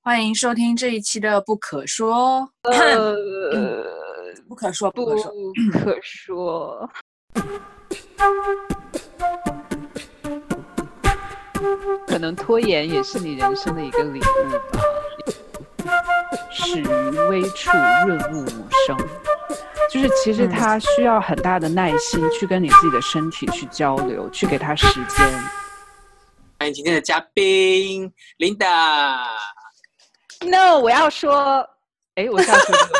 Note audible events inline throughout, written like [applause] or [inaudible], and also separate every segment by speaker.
Speaker 1: 欢迎收听这一期的《不可说》。
Speaker 2: 呃，[clears throat]
Speaker 1: 不可说，
Speaker 2: 不
Speaker 1: 不可说。
Speaker 2: 可说。可能拖延也是你人生的一个礼物吧。始于微处，润物无声。就是其实他需要很大的耐心去跟你自己的身体去交流，去给他时间。
Speaker 3: 欢迎今天的嘉宾 Linda。[laughs]
Speaker 2: No，我要说，哎，我是要说什么？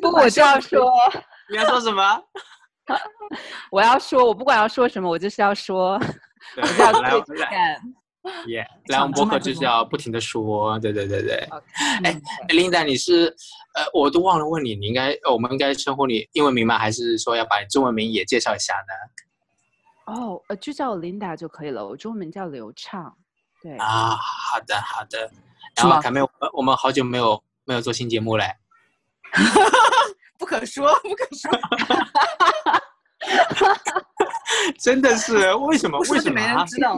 Speaker 2: [laughs] 不，我就要说，
Speaker 3: 你要说什么？[laughs]
Speaker 2: 我要说，我不管要说什么，我就是要说，
Speaker 3: 对
Speaker 2: 我就要
Speaker 3: 来
Speaker 2: 对
Speaker 3: 来
Speaker 2: 干。
Speaker 3: 耶，来我们播客就是要不停的说，对对对对。哎，Linda，你是呃，我都忘了问你，你应该呃我们应该称呼你英文名吗？还是说要把你中文名也介绍一下呢？
Speaker 2: 哦，呃，就叫我 Linda 就可以了，我中文名叫刘畅。对，
Speaker 3: 啊，好的好的。
Speaker 1: 是吗
Speaker 3: 然后凯妹，我们我们好久没有没有做新节目嘞。[laughs]
Speaker 1: 不可说，[laughs] 不可说。[laughs]
Speaker 3: 真的是为什么？为什么没
Speaker 1: 人知道。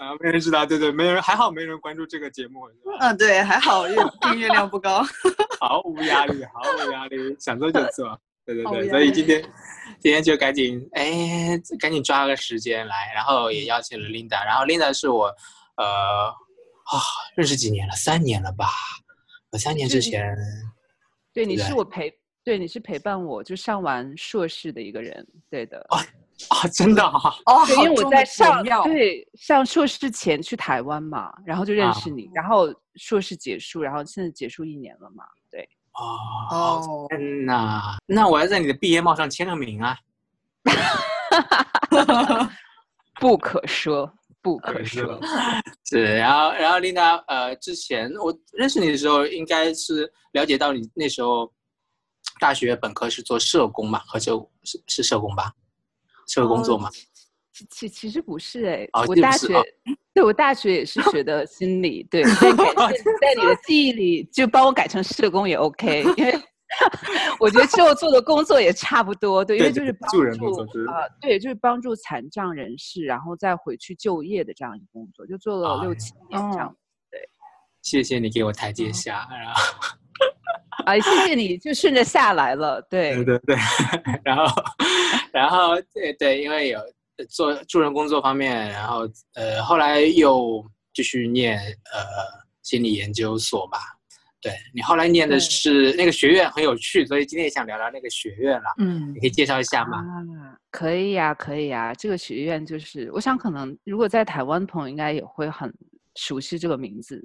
Speaker 3: 啊，没人知道，对对，没人，还好没人关注这个节目，
Speaker 1: 嗯，对，还好阅订阅量不高。
Speaker 3: 毫无压力，毫无压力，想做就做。对对对，所以今天今天就赶紧哎，赶紧抓个时间来，然后也邀请了 Linda，然后 Linda 是我呃啊认识几年了，三年了吧？我三年之前
Speaker 2: 对，你
Speaker 3: 对
Speaker 2: 是我陪，对，你是陪伴我就上完硕士的一个人，对的。
Speaker 3: 啊啊，真的啊，[laughs]
Speaker 1: 哦，
Speaker 2: 因为我在上对上硕士前去台湾嘛，然后就认
Speaker 3: 啊
Speaker 2: 识你，然后硕士结束，然后现在结束一年了嘛，对。
Speaker 3: 哦，
Speaker 1: 哦，
Speaker 3: 天哪，那我要在你的毕业帽上签个名啊。[laughs]
Speaker 2: 不可说，不可
Speaker 3: 可
Speaker 2: 说。[laughs]
Speaker 3: 是，然后然后 Linda，呃，之前我认识你的时候，应该是了解到你那时候大学本科是做社工嘛，和社是是社工吧，社会工作嘛。
Speaker 2: 其其其实不是哎、
Speaker 3: 哦
Speaker 2: 我大学、对我大学也是学的心理，对，[laughs] 在你的记忆里就帮我改成社工也 OK，因为 [laughs] 我觉得之后做的工作也差不多，对，因为就是帮
Speaker 3: 助人工作是
Speaker 2: 呃，对，就是帮助残障人士，然后再回去就业的这样一个工作，就做了
Speaker 3: 哎
Speaker 2: 六七年这样。
Speaker 1: 对 [laughs]
Speaker 3: 谢谢你给我台阶下，然后
Speaker 2: 啊，[laughs] 谢谢你，就顺着下来了，对
Speaker 3: 对对对，然后然后对对，因为有做助人工作方面，然后呃后来又继续念呃心理研究所吧。对你后来念的是那个学院很有趣，所以今天也想聊聊那个学院了。
Speaker 1: 嗯
Speaker 3: 你可以介绍一下吗？
Speaker 2: 啊，可以呀、可以呀、这个学院就是，我想可能如果在台湾的朋友应该也会很熟悉这个名字，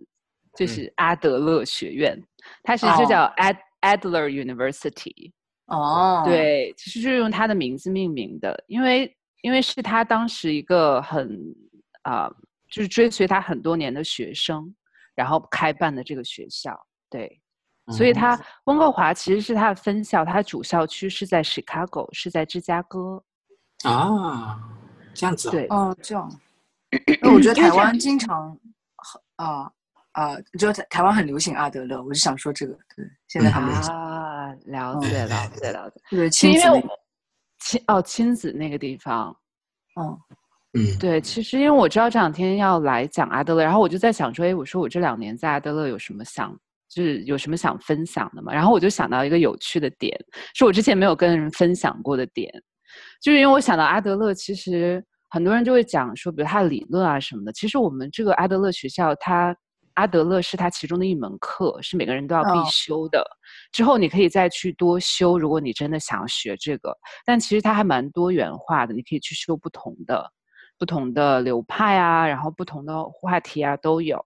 Speaker 2: 就
Speaker 3: 嗯
Speaker 2: 是阿德勒学院，它其实就
Speaker 1: 哦
Speaker 2: 叫 Ad、Adler University。
Speaker 1: 哦，，
Speaker 2: 对，其实就是用他的名字命名的，因为因为是他当时一个很啊、就是追随他很多年的学生，然后开办的这个学校。对，所以
Speaker 3: 嗯
Speaker 2: 他温哥华其实是他的分校，他主校区是在 Chicago，是在芝加哥。
Speaker 3: 啊，这样子、啊。
Speaker 2: 对，
Speaker 1: 哦，这样。[clears throat] 那我觉得台湾经常啊啊，就台台湾很流行阿德勒，我就想说这个，对，现在很流行。
Speaker 2: 啊，了
Speaker 1: 嗯
Speaker 2: 解了解了解。[laughs]
Speaker 1: 对，
Speaker 2: 其实因为我亲哦亲子那个地方，
Speaker 1: 嗯
Speaker 3: 嗯，
Speaker 2: 对，其实因为我知道这两天要来讲阿德勒，然后我就在想说，哎，我说我这两年在阿德勒有什么想，就是有什么想分享的吗？然后我就想到一个有趣的点，是我之前没有跟人分享过的点，就是因为我想到阿德勒，其实很多人就会讲说，比如他的理论啊什么的，其实我们这个阿德勒学校，它阿德勒是它其中的一门课，是每个人都要必
Speaker 1: 哦
Speaker 2: 修的。之后你可以再去多修，如果你真的想要学这个，但其实它还蛮多元化的，你可以去修不同的。不同的流派啊，然后不同的话题啊都有，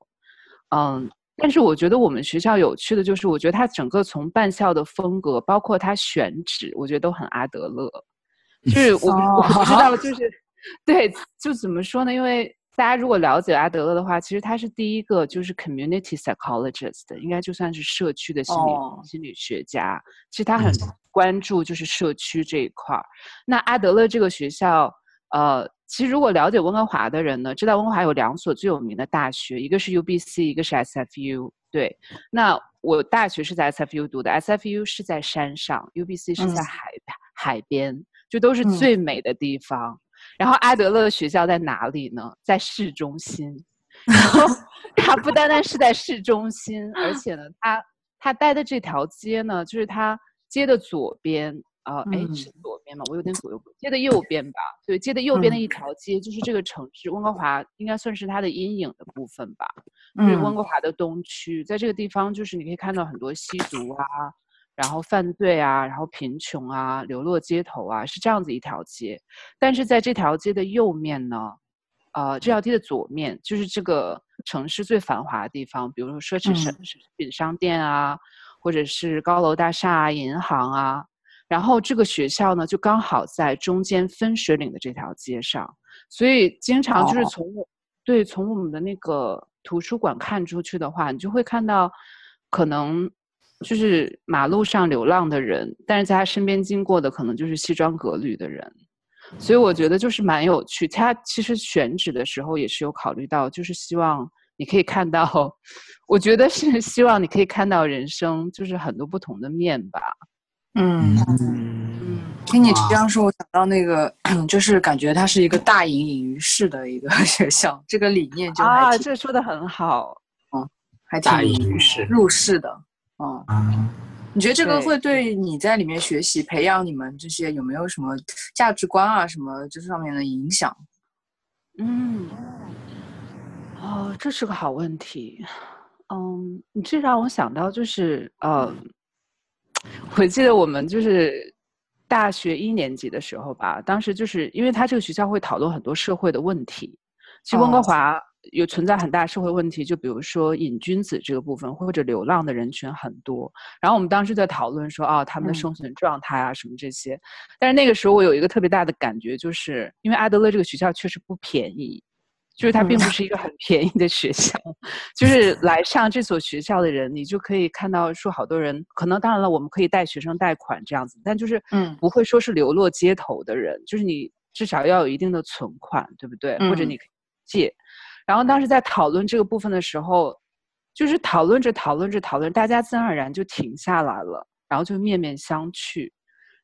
Speaker 2: 嗯，但是我觉得我们学校有趣的就是，我觉得它整个从办校的风格，包括它选址，我觉得都很阿德勒。就是 [laughs] 我、我不知道，就是对，就怎么说呢？因为大家如果了解阿德勒的话，其实他是第一个就是 community psychologist，应该就算是社区的心理、
Speaker 1: 哦
Speaker 2: 心理学家。其实他很
Speaker 3: 嗯
Speaker 2: 关注就是社区这一块儿。那阿德勒这个学校，呃，其实如果了解温哥华的人呢，知道温哥华有两所最有名的大学，一个是 UBC，一个是 SFU。对，那我大学是在 SFU 读的，SFU 是在山上，UBC 是在
Speaker 1: 嗯
Speaker 2: 海、海边，就都是
Speaker 1: 嗯
Speaker 2: 最美的地方。然后阿德勒学校在哪里呢？在市中心。[laughs] 然后它不单单是在市中心，而且呢，它它待的这条街呢，就是它街的左边。啊，哎，是左边嘛？我有点左右。街的右边吧，对，街的右边的一条街，就是这个城市温哥华应该算是它的阴影的部分吧。就是温哥华的东区，在这个地方，就是你可以看到很多吸毒啊，然后犯罪啊，然后贫穷啊，流落街头啊，是这样子一条街。但是在这条街的右面呢，呃，这条街的左面就是这个城市最繁华的地方，比如说奢侈商品商店啊，或者是高楼大厦、银行啊。然后这个学校呢，就刚好在中间分水岭的这条街上，所以经常就是从我对从我们的那个图书馆看出去的话，你就会看到，可能就是马路上流浪的人，但是在他身边经过的可能就是西装革履的人，所以我觉得就是蛮有趣。他其实选址的时候也是有考虑到，就是希望你可以看到，[laughs] 我觉得是希望你可以看到人生就是很多不同的面吧。
Speaker 1: 嗯。嗯，听你这样说，我想到那个，[clears throat] 就是感觉它是一个大隐隐于市的一个 [laughs] 学校，这个理念就
Speaker 2: 啊，这说的很好，
Speaker 1: 嗯，还挺
Speaker 3: 隐于市。
Speaker 1: 入世的，嗯，你觉得这个会对你在里面学习、培养你们这些有没有什么价值观啊，什么这上面的影响？
Speaker 2: 嗯，哦，这是个好问题，嗯，你这让我想到就是呃。[laughs] 我记得我们就是大学一年级的时候吧，当时就是因为他这个学校会讨论很多社会的问题。其实温哥华有存在很大社会问题，就比如说瘾君子这个部分，或者流浪的人群很多。然后我们当时在讨论说，啊，他们的生存状态啊，什么这些。但是那个时候我有一个特别大的感觉，就是因为阿德勒这个学校确实不便宜。就是它并不是一个很便宜的学校，就是来上这所学校的人，你就可以看到说，好多人可能当然了，我们可以带学生贷款这样子，但就是嗯，不会说是流落街头的人，就是你至少要有一定的存款，对不对？或者你可以借。然后当时在讨论这个部分的时候，就是讨论着讨论着讨论，大家自然而然就停下来了，然后就面面相觑。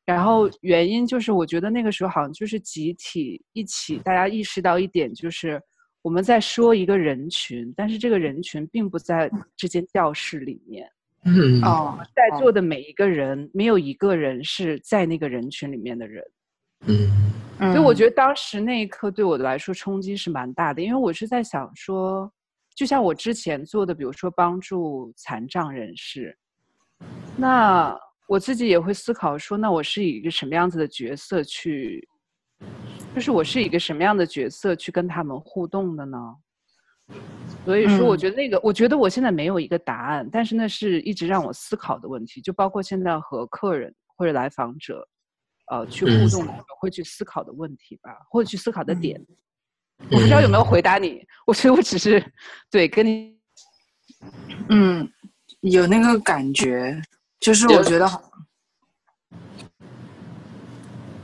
Speaker 2: 然后原因就是，我觉得那个时候好像就是集体一起，大家意识到一点就是。我们在说一个人群，但是这个人群并不在这间教室里面。
Speaker 3: 嗯
Speaker 1: 哦，
Speaker 2: 在座的每一个人，没有一个人是在那个人群里面的人。
Speaker 3: 嗯，
Speaker 2: 所以我觉得当时那一刻对我来说冲击是蛮大的，因为我是在想说，就像我之前做的，比如说帮助残障人士，那我自己也会思考说，那我是以一个什么样子的角色去。就是我是一个什么样的角色去跟他们互动的呢？所以说，我觉得那个，我觉得我现在没有一个答案，但是那是一直让我思考的问题，就包括现在和客人或者来访者，呃，去互动的时候会去思考的问题吧，或者去思考的点。我不知道有没有回答你，我觉得我只是对跟你，
Speaker 1: 嗯，有那个感觉，就是我觉得好。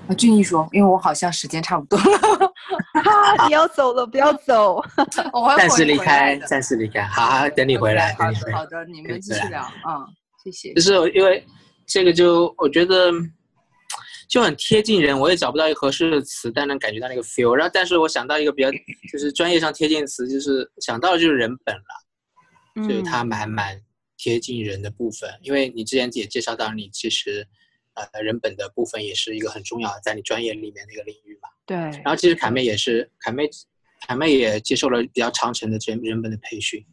Speaker 1: 啊，俊逸说：“因为我好像时间差不多了，
Speaker 2: 你要走了，不要走，[laughs]
Speaker 3: 暂时离开，暂时离开，好，好，等你回来，
Speaker 1: 好的，好的，你们继续聊，嗯，谢谢。
Speaker 3: 就是因为这个，就我觉得就很贴近人，我也找不到一个合适的词，但能感觉到那个 feel。然后，但是我想到一个比较就是专业上贴近的词，就是想到的就是人本了，就是它蛮蛮贴近人的部分。因为你之前也介绍到，你其实。”呃，人本的部分也是一个很重要的，在你专业里面的一个领域嘛。
Speaker 2: 对。
Speaker 3: 然后其实凯妹也是，凯妹，凯妹也接受了比较长程的人人本的培训。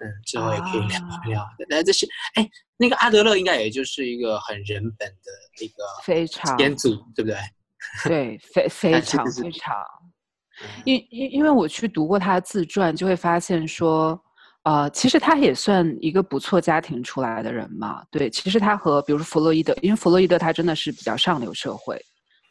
Speaker 3: 嗯，之后也可以聊一聊。那这是，哎，那个阿德勒应该也就是一个很人本的一个
Speaker 2: 非常
Speaker 3: 先祖，对不对？[laughs]
Speaker 2: 对，非非常非常。因因因为我去读过他的自传，就会发现说。呃，其实他也算一个不错家庭出来的人嘛。对，其实他和比如说弗洛伊德，因为弗洛伊德他真的是比较上流社会。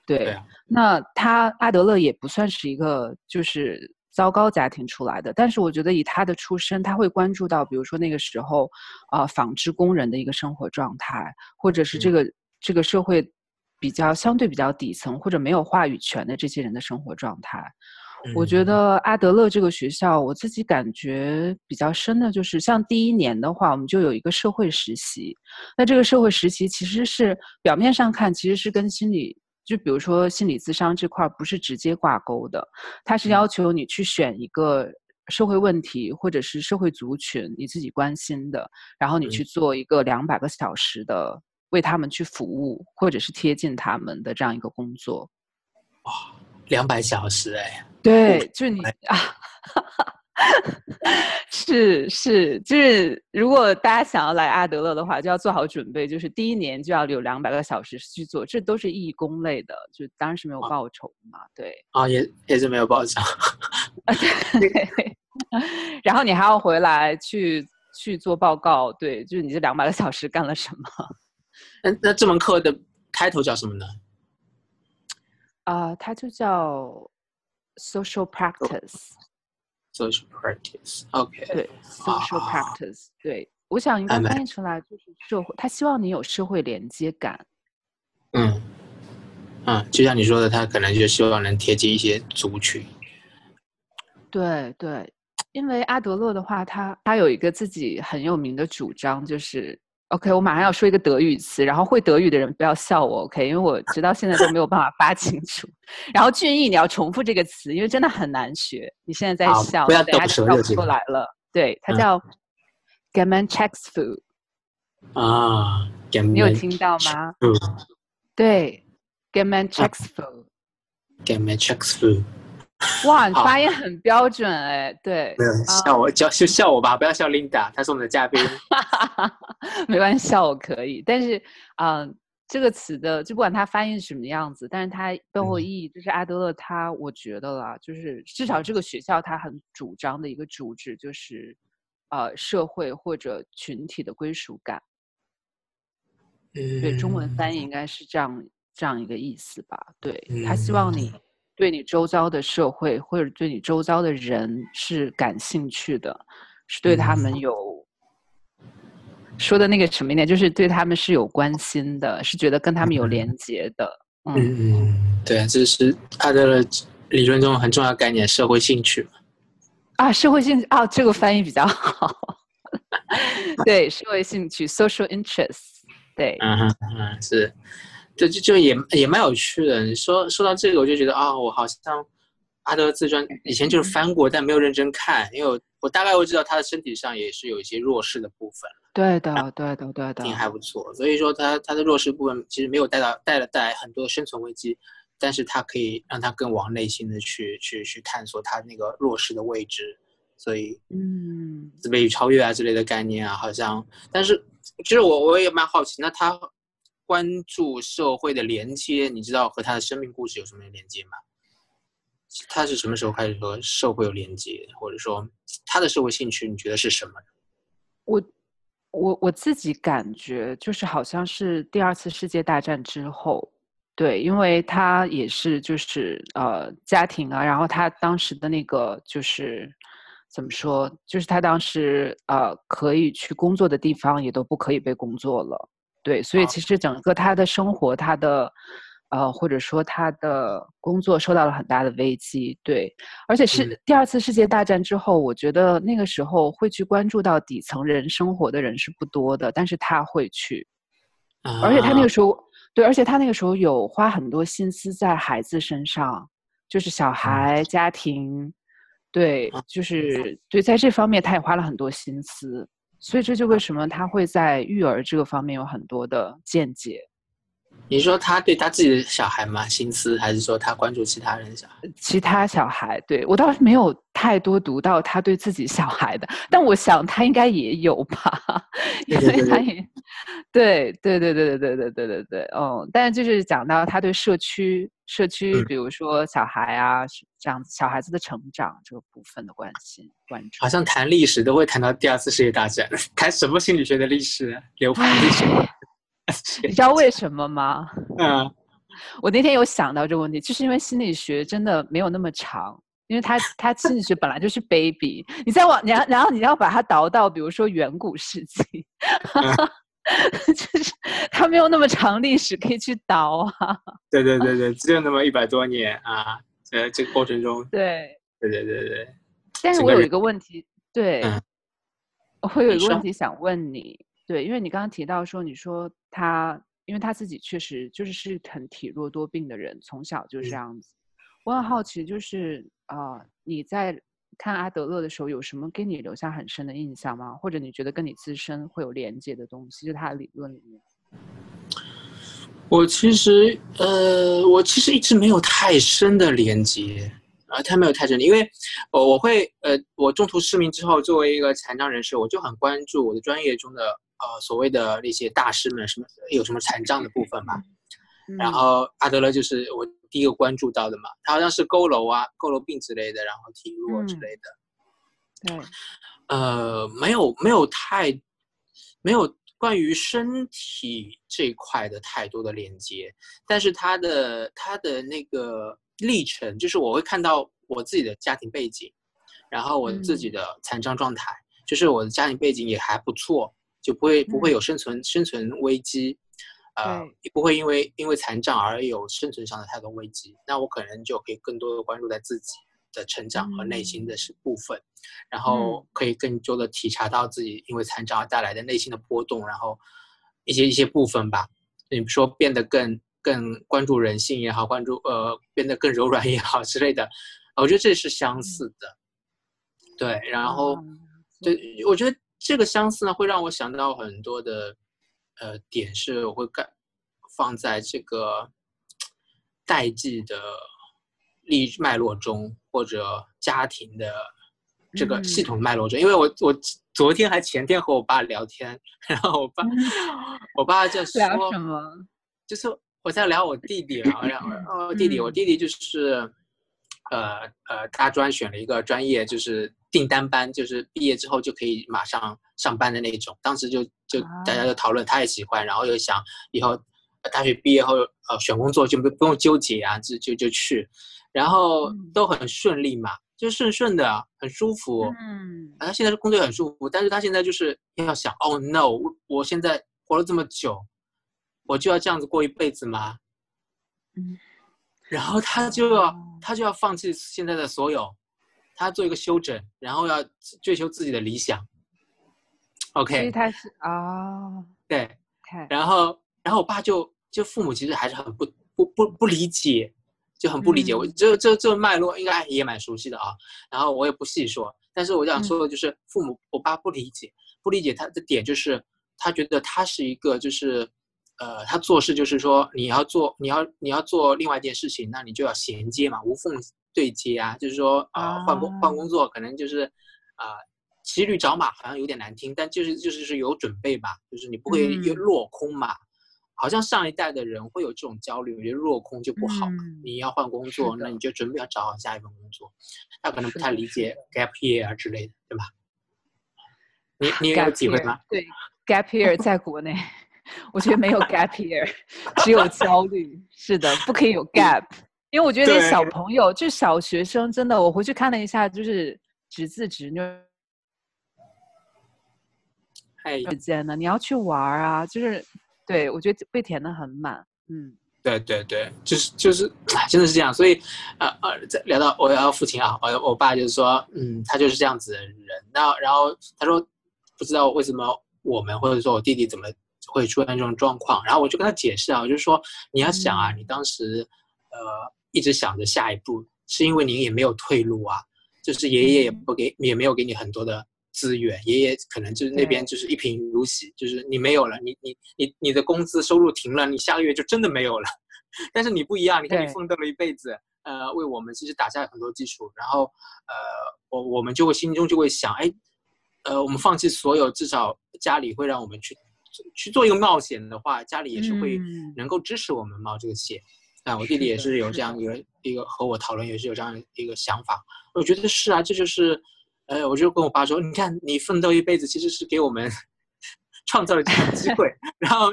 Speaker 2: 对。那他阿德勒也不算是一个就是糟糕家庭出来的，但是我觉得以他的出身，他会关注到比如说那个时候啊纺织工人的一个生活状态，或者是这个这个社会比较相对比较底层或者没有话语权的这些人的生活状态。我觉得阿德勒这个学校，我自己感觉比较深的就是，像第一年的话，我们就有一个社会实习。那这个社会实习其实是表面上看，其实是跟心理，就比如说心理咨商这块不是直接挂钩的。它是要求你去选一个社会问题或者是社会族群你自己关心的，然后你去做一个两百个小时的为他们去服务，或者是贴近他们的这样一个工作。
Speaker 3: 哇，两百小时哎！
Speaker 2: 对，就是你啊。[laughs] 是是，就是如果大家想要来阿德勒的话，就要做好准备，就是第一年就要有两百个小时去做，这都是义工类的，就当然是没有报酬嘛，对。
Speaker 3: 啊，也也是没有报酬。
Speaker 2: 对。[laughs] 然后你还要回来去去做报告，对，就是你这两百个小时干了什么？[laughs]
Speaker 3: 那那这门课的开头叫什么呢？
Speaker 2: 啊，它就叫 social practice。
Speaker 3: social practice，OK，
Speaker 2: 对，social practice，对，我想应该翻译出来就是社会，他希望你有社会连接感。
Speaker 3: 嗯，嗯，就像你说的，他可能就希望能贴近一些族群。
Speaker 2: 对对，因为阿德勒的话，他他有一个自己很有名的主张，就是。OK，我马上要说一个德语词，然后会德语的人不要笑我，OK，因为我直到现在都没有办法发清楚。然后俊逸，你要重复这个词，因为真的很难学。你现在在笑，
Speaker 3: 不要
Speaker 2: 等下就笑不出来了。对，它叫 g a m a n c h e k s f u
Speaker 3: 啊，
Speaker 2: 你有听到吗？对 g a m a n c h e k s f u
Speaker 3: g e m a n c h e k s f u [laughs]
Speaker 2: 哇，你发音很标准哎，对，
Speaker 3: 没有笑我，就就笑我吧，不要笑 Linda，她是我们的嘉宾。[laughs]
Speaker 2: 没关系，笑我可以。但是，嗯，这个词的，就不管它翻译是什么样子，但是它背后意义，就是阿德勒他，我觉得啦，就是至少这个学校他很主张的一个主旨，就是呃，社会或者群体的归属感。对，中文翻译应该是这样这样一个意思吧？对他希望你。对你周遭的社会或者对你周遭的人是感兴趣的，是对他们有说的那个什么一点，就是对他们是有关心的，是觉得跟他们有连接的。
Speaker 3: 嗯嗯，对，这是他的理论中很重要概念——社会兴趣。
Speaker 2: 啊，社会兴趣啊，这个翻译比较好。[laughs] 对，社会兴趣 （social interest）。对，
Speaker 3: 嗯嗯，是。就就就也也蛮有趣的。你说说到这个，我就觉得啊，我好像阿德自传以前就是翻过，但没有认真看，因为我我大概会知道他的身体上也是有一些弱势的部分。
Speaker 2: 对的，对的，对的，挺
Speaker 3: 还不错。所以说他他的弱势部分其实没有带到带了带来很多生存危机，但是他可以让他更往内心的去去去探索他那个弱势的位置。所以
Speaker 2: 嗯，
Speaker 3: 自卑与超越啊之类的概念啊，好像，但是其实我我也蛮好奇，那他。关注社会的连接，你知道和他的生命故事有什么连接吗？他是什么时候开始和社会有连接，或者说他的社会兴趣，你觉得是什么？
Speaker 2: 我我我自己感觉就是好像是第二次世界大战之后，对，因为他也是就是呃家庭啊，然后他当时的那个就是怎么说，就是他当时呃可以去工作的地方也都不可以被工作了。对，所以其实整个他的生活，他的，呃，或者说他的工作受到了很大的危机。对，而且是第二次世界大战之后，我觉得那个时候会去关注到底层人生活的人是不多的，但是他会去，而且他那个时候，对，而且他那个时候有花很多心思在孩子身上，就是小孩、家庭，对，就。是对，在这方面他也花了很多心思。所以这就为什么他会在育儿这个方面有很多的见解。
Speaker 3: 你说他对他自己的小孩吗？心思，还是说他关注其他人小孩？
Speaker 2: 其他小孩，对我倒是没有太多读到他对自己小孩的，但我想他应该也有吧，[laughs] 因为他也，对对对对对对对对对对，嗯，但是就是讲到他对社区社区，比如说小孩啊这样小孩子的成长这个部分的关心关注，
Speaker 3: 好像谈历史都会谈到第二次世界大战，[laughs] 谈什么心理学的历史流派 [laughs] 历史。[laughs]
Speaker 2: 你知道为什么吗？[laughs]
Speaker 3: 嗯，
Speaker 2: 我那天有想到这个问题，就是因为心理学真的没有那么长，因为他他心理学本来就是 baby，你再往然然后你要把它倒到比如说远古世纪，[laughs] 就是它没有那么长历史可以去倒啊。
Speaker 3: 对对对对，只有那么一百多年啊，呃，这个过程中，
Speaker 2: 对
Speaker 3: 对对对对。
Speaker 2: 但是我有一个问题，对，我有一个问题想问你。对，因为你刚刚提到说，你说他，因为他自己确实就是是很体弱多病的人，从小就这样子。我很好奇，就是啊，你在看阿德勒的时候，有什么给你留下很深的印象吗？或者你觉得跟你自身会有连接的东西，就他的理论里面？
Speaker 3: 我其实，呃，我其实一直没有太深的连接，啊，他没有太深，因为，我我会，呃，我中途失明之后，作为一个残障人士，我就很关注我的专业中的，呃，所谓的那些大师们，什么有什么残障的部分嘛。然后阿德勒就是我第一个关注到的嘛，他好像是佝偻啊、佝偻病之类的，然后体弱之类的。
Speaker 2: 对，
Speaker 3: 呃，没有没有太没有关于身体这块的太多的连接，但是他的他的那个历程，就是我会看到我自己的家庭背景，然后我自己的残障状态，就是我的家庭背景也还不错，就不会不会有生存生存危机。呃，也不会因为因为残障而有生存上的太多危机，那我可能就可以更多的关注在自己的成长和内心的是部分，然后可以更多的体察到自己因为残障而带来的内心的波动，然后一些一些部分吧，你说变得更更关注人性也好，关注呃变得更柔软也好之类的，我觉得这是相似的，对，然后对，我觉得这个相似呢会让我想到很多的。呃，点是我会干放在这个代际的历脉络中，或者家庭的这个系统脉络中。因为我我昨天还前天和我爸聊天，然后我爸我爸就说
Speaker 2: 什么，
Speaker 3: 就是我在聊我弟弟啊，然后哦弟弟，我弟弟就是呃呃大专选了一个专业，就是订单班，就是毕业之后就可以马上。上班的那种，当时就就大家就讨论，他也喜欢，然后又想以后大学毕业后呃选工作就不不用纠结啊，就就就去，然后都很顺利嘛，就顺顺的，很舒服。嗯，他现在工作也很舒服，但是他现在就是要想，Oh no，我现在活了这么久，我就要这样子过一辈子吗？嗯，然后他就要他就要放弃现在的所有，他做一个休整，然后要追求自己的理想。OK，
Speaker 2: 所以他是啊，
Speaker 3: 对，然后，然后我爸就就父母其实还是很不不不不理解，就很不理解。我这这这脉络应该也蛮熟悉的啊。然后我也不细说，但是我想说的就是父母我爸不理解，不理解他的点就是他觉得他是一个就是呃他做事就是说你要做你要你要做另外一件事情，那你就要衔接嘛，无缝对接啊，就是说啊换工换工作可能就是啊。骑驴找马好像有点难听，但就是就是是有准备吧，就是你不会又落空嘛。好像上一代的人会有这种焦虑，我觉得落空就不好嘛。你要换工作，那你就准备要找好下一份工作。他可能不太理解 gap year 啊之类的，对吧？你你有机会吗？
Speaker 2: 对，gap year 在国内，我觉得没有 gap year，[laughs] 只有焦虑。是的，不可以有 [laughs] gap，因为我觉得那小朋友就小学生，真的，我回去看了一下，就是侄子侄女。时间呢？你要去玩啊！就是，对我觉得被填的很满。嗯，
Speaker 3: 对对对，就是就是，真的是这样。所以，呃呃，在聊到我要父亲啊，我我爸就是说，嗯，他就是这样子的人。那然后他说，不知道为什么我们或者说我弟弟怎么会出现这种状况。然后我就跟他解释啊，我就说你要想啊，你当时呃一直想着下一步，是因为你也没有退路啊，就是爷爷也不给，也没有给你很多的。资源，爷爷可能就是那边就是一贫如洗，就是你没有了，你你你你的工资收入停了，你下个月就真的没有了。[laughs] 但是你不一样，你看你奋斗了一辈子，呃，为我们其实打下了很多基础，然后呃，我我们就会心中就会想，哎，呃，我们放弃所有，至少家里会让我们去去做一个冒险的话，家里也是会能够支持我们冒这个险。啊，我弟弟也是有这样一个一个和我讨论，也是有这样一个想法。我觉得是啊，这就是。呃，我就跟我爸说，你看你奋斗一辈子，其实是给我们 [laughs] 创造了这种机会。然后，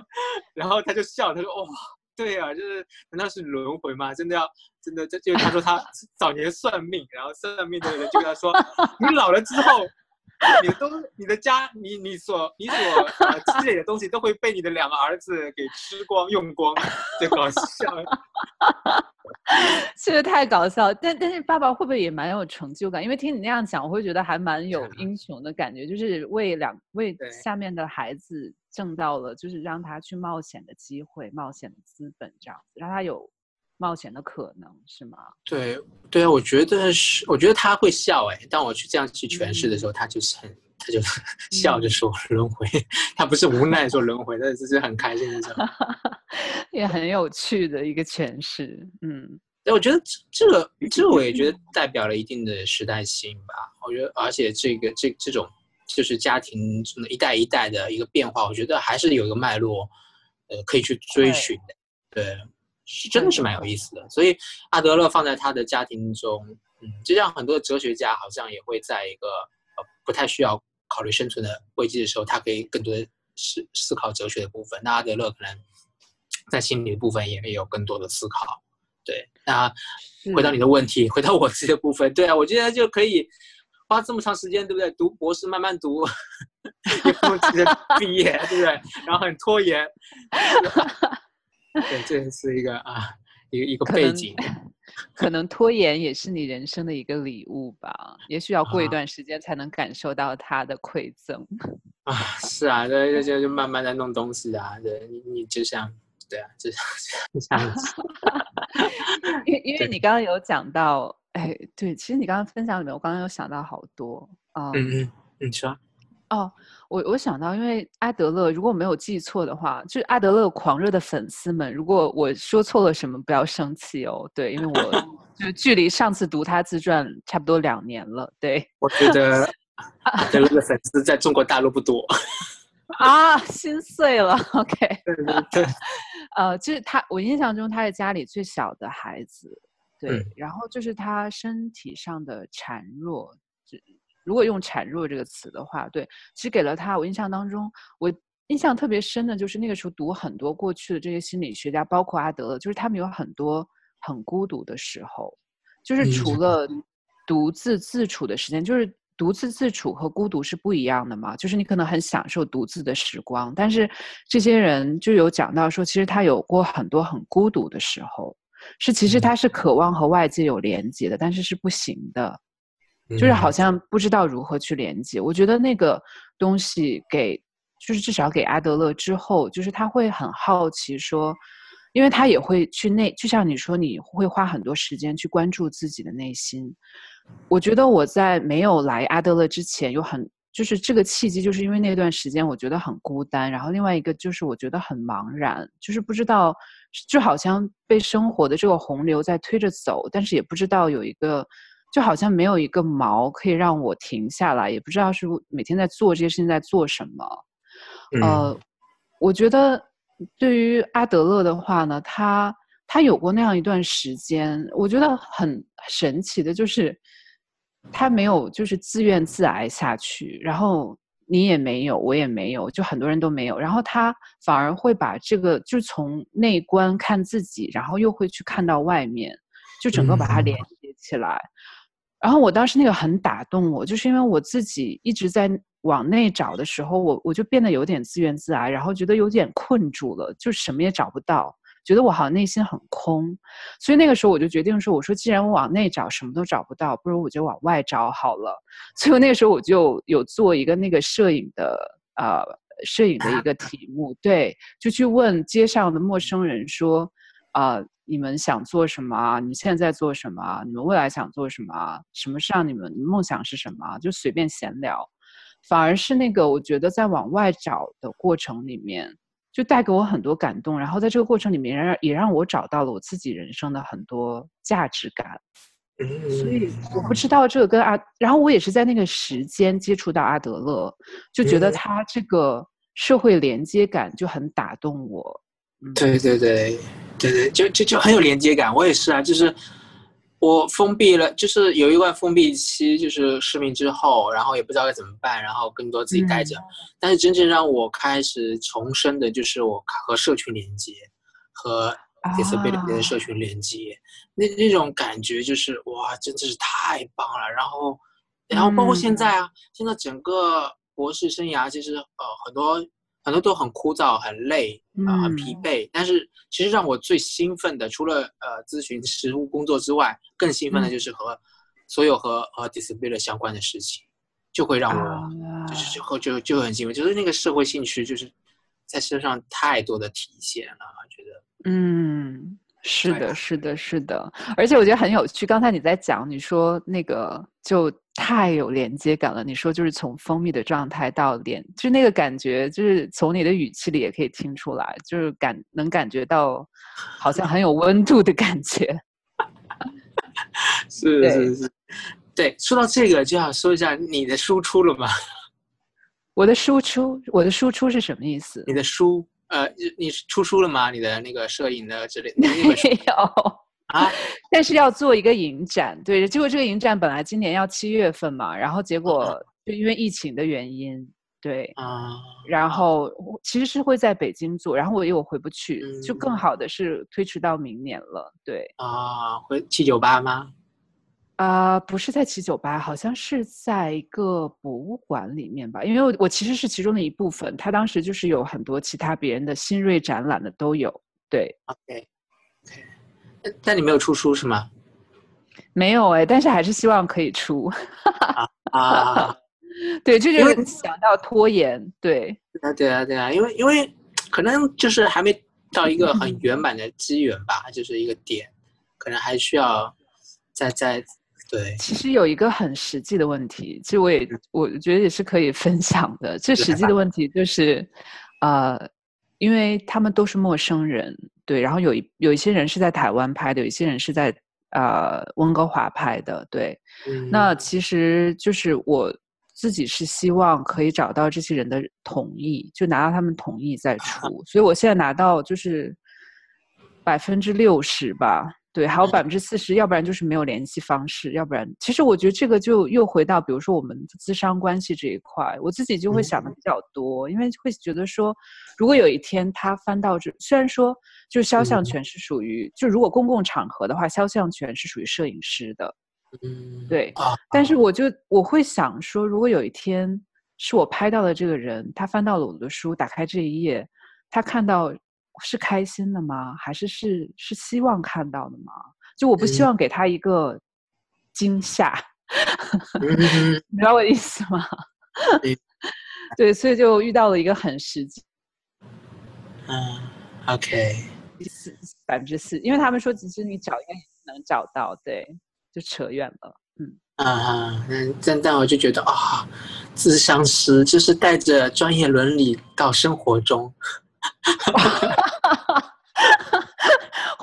Speaker 3: 然后他就笑，他说：“哇，对啊，就是难道是轮回吗？真的要真的？这就他说他早年算命，然后算命的人就跟他说，[laughs] 你老了之后。”你的东你的家，你你所你所积累的东西都会被你的两个儿子给吃光用光，最搞笑。[laughs]
Speaker 2: 是不是太搞笑？但但是爸爸会不会也蛮有成就感？因为听你那样讲，我会觉得还蛮有英雄的感觉，就是为两为下面的孩子挣到了，就是让他去冒险的机会、冒险的资本这样子，让他有冒险的可能，是吗？
Speaker 3: 对对啊，我觉得是，我觉得他会笑哎。当我去这样去诠释的时候，他就是很，他就 [laughs] 笑着 [laughs] 说轮回，他不是无奈说轮回，但是是很开心的说，[laughs]
Speaker 2: 也很有趣的一个诠释。嗯，
Speaker 3: 对，我觉得这个这我也觉得代表了一定的时代性吧。我觉得，而且这个这这种就是家庭一代一代的一个变化，我觉得还是有一个脉络，呃，可以去追寻的。对。是真的是蛮有意思的，所以阿德勒放在他的家庭中，嗯，就像很多哲学家好像也会在一个呃不太需要考虑生存的危机的时候，他可以更多的思思考哲学的部分。那阿德勒可能在心理的部分也会有更多的思考。对，那回到你的问题，回到我自己的部分，对啊，我觉得就可以花这么长时间，对不对？读博士慢慢读，也不急着毕业，对不对？然后很拖延。[laughs] 对，这是一个啊，一个一个背景，[laughs]
Speaker 2: 可能拖延也是你人生的一个礼物吧。也许要过一段时间才能感受到它的馈赠。[laughs]
Speaker 3: 啊，是啊，这，就就慢慢在弄东西啊。对你，你就像，对啊，就像这样子。
Speaker 2: 因因为 [laughs] 你刚刚有讲到，哎，对，其实你刚刚分享里面，我刚刚有想到好多
Speaker 3: 啊。嗯嗯，你说。
Speaker 2: 哦，我我想到，因为阿德勒，如果没有记错的话，就是阿德勒狂热的粉丝们，如果我说错了什么，不要生气哦。对，因为我 [laughs] 就距离上次读他自传差不多两年了。对，
Speaker 3: 我觉得 [laughs] 阿德勒的粉丝在中国大陆不多 [laughs]
Speaker 2: 啊，心碎了。OK，
Speaker 3: 对对对，
Speaker 2: 呃，就是他，我印象中他是家里最小的孩子，对，然后就是他身体上的孱弱。如果用孱弱这个词的话，对，其实给了他。我印象当中，我印象特别深的就是那个时候读很多过去的这些心理学家，包括阿德勒，就是他们有很多很孤独的时候，就是除了独自自处的时间，就是独自自处和孤独是不一样的嘛。就是你可能很享受独自的时光，但是这些人就有讲到说，其实他有过很多很孤独的时候，是其实他是渴望和外界有连接的，但是是不行的。就是好像不知道如何去连接，我觉得那个东西给，就是至少给阿德勒之后，就是他会很好奇说，因为他也会去内，就像你说，你会花很多时间去关注自己的内心。我觉得我在没有来阿德勒之前，有很就是这个契机，就是因为那段时间我觉得很孤单，然后另外一个就是我觉得很茫然，就是不知道，就好像被生活的这个洪流在推着走，但是也不知道有一个。就好像没有一个锚可以让我停下来，也不知道是每天在做这些事情在做什么。呃，我觉得对于阿德勒的话呢，他他有过那样一段时间，我觉得很神奇的，就是他没有就是自怨自艾下去，然后你也没有，我也没有，就很多人都没有，然后他反而会把这个就从内观看自己，然后又会去看到外面，就整个把它连接起来。然后我当时那个很打动我，就是因为我自己一直在往内找的时候，我我就变得有点自怨自艾，然后觉得有点困住了，就什么也找不到，觉得我好像内心很空。所以那个时候我就决定说：“我说既然我往内找什么都找不到，不如我就往外找好了。”所以那个时候我就有做一个那个摄影的呃摄影的一个题目，对，就去问街上的陌生人说：“啊。”你们想做什么？你们现在做什么？你们未来想做什么？什么是让你们梦想是什么？就随便闲聊，反而是那个我觉得在往外找的过程里面，就带给我很多感动。然后在这个过程里面，让也让我找到了我自己人生的很多价值感。所以我不知道这个跟阿，然后我也是在那个时间接触到阿德勒，就觉得他这个社会连接感就很打动我。
Speaker 3: 对对对，对对，就就就很有连接感。我也是啊，就是我封闭了，就是有一段封闭期，就是失明之后，然后也不知道该怎么办，然后更多自己待着。但是真正让我开始重生的，就是我和社群连接，和 disability 的社群连接，那那种感觉就是哇，真的是太棒了。然后，然后包括现在啊，现在整个博士生涯，其实呃很多。很多都很枯燥、很累啊、很疲惫。但是，其实让我最兴奋的，除了呃咨询实务工作之外，更兴奋的就是和所有和和 disability 相关的事情，就会让我就是就就就很兴奋。就是那个社会兴趣，就是在身上太多的体现了。我觉得，
Speaker 2: 嗯，是的，是的，是的，而且我觉得很有趣。刚才你在讲，你说那个就太有连接感了。你说就是从蜂蜜的状态到连，就那个感觉，就是从你的语气里也可以听出来，就是感能感觉到好像很有温度的感觉。[laughs]
Speaker 3: 是是是，对。说到这个，就要说一下你的输出了吗？[laughs]
Speaker 2: 我的输出，我的输出是什么意思？
Speaker 3: 你的书。呃，你你出书了吗？你的那个摄影的之类 [laughs]
Speaker 2: 没有啊？但是要做一个影展，对，结果这个影展本来今年要七月份嘛，然后结果就因为疫情的原因，对啊，然后其实是会在北京做，然后我又回不去，就更好的是推迟到明年了，对
Speaker 3: 啊，回七九八吗？
Speaker 2: 啊，不是在七九八，好像是在一个博物馆里面吧。因为我我其实是其中的一部分，他当时就是有很多其他别人的新锐展览的都有。对
Speaker 3: ，OK，OK，但你没有出书是吗？
Speaker 2: 没有哎，但是还是希望可以出。
Speaker 3: 啊，[laughs]
Speaker 2: 对，这就是想到拖延。对，
Speaker 3: 啊，对啊，对啊，因为因为可能就是还没到一个很圆满的机缘吧，[laughs] 就是一个点，可能还需要再再。对，
Speaker 2: 其实有一个很实际的问题，其实我也我觉得也是可以分享的。最实际的问题就是，呃，因为他们都是陌生人，对，然后有一有一些人是在台湾拍的，有一些人是在呃温哥华拍的，对。那其实就是我自己是希望可以找到这些人的同意，就拿到他们同意再出。[laughs] 所以我现在拿到就是百分之六十吧。对，还有百分之四十，要不然就是没有联系方式，要不然，其实我觉得这个就又回到，比如说我们资商关系这一块，我自己就会想的比较多，因为会觉得说，如果有一天他翻到这，虽然说就肖像权是属于，就如果公共场合的话，肖像权是属于摄影师的，嗯，对，但是我就我会想说，如果有一天是我拍到的这个人，他翻到了我的书，打开这一页，他看到。是开心的吗？还是是是希望看到的吗？就我不希望给他一个惊吓，[laughs] 你知道我的意思吗？[laughs] 对，所以就遇到了一个很实际。
Speaker 3: 嗯，OK，
Speaker 2: 四百分之四，因为他们说其实你找应该能找到，对，就扯远了。嗯
Speaker 3: 啊，嗯，但但我就觉得啊，智商师就是带着专业伦理到生活中。[laughs]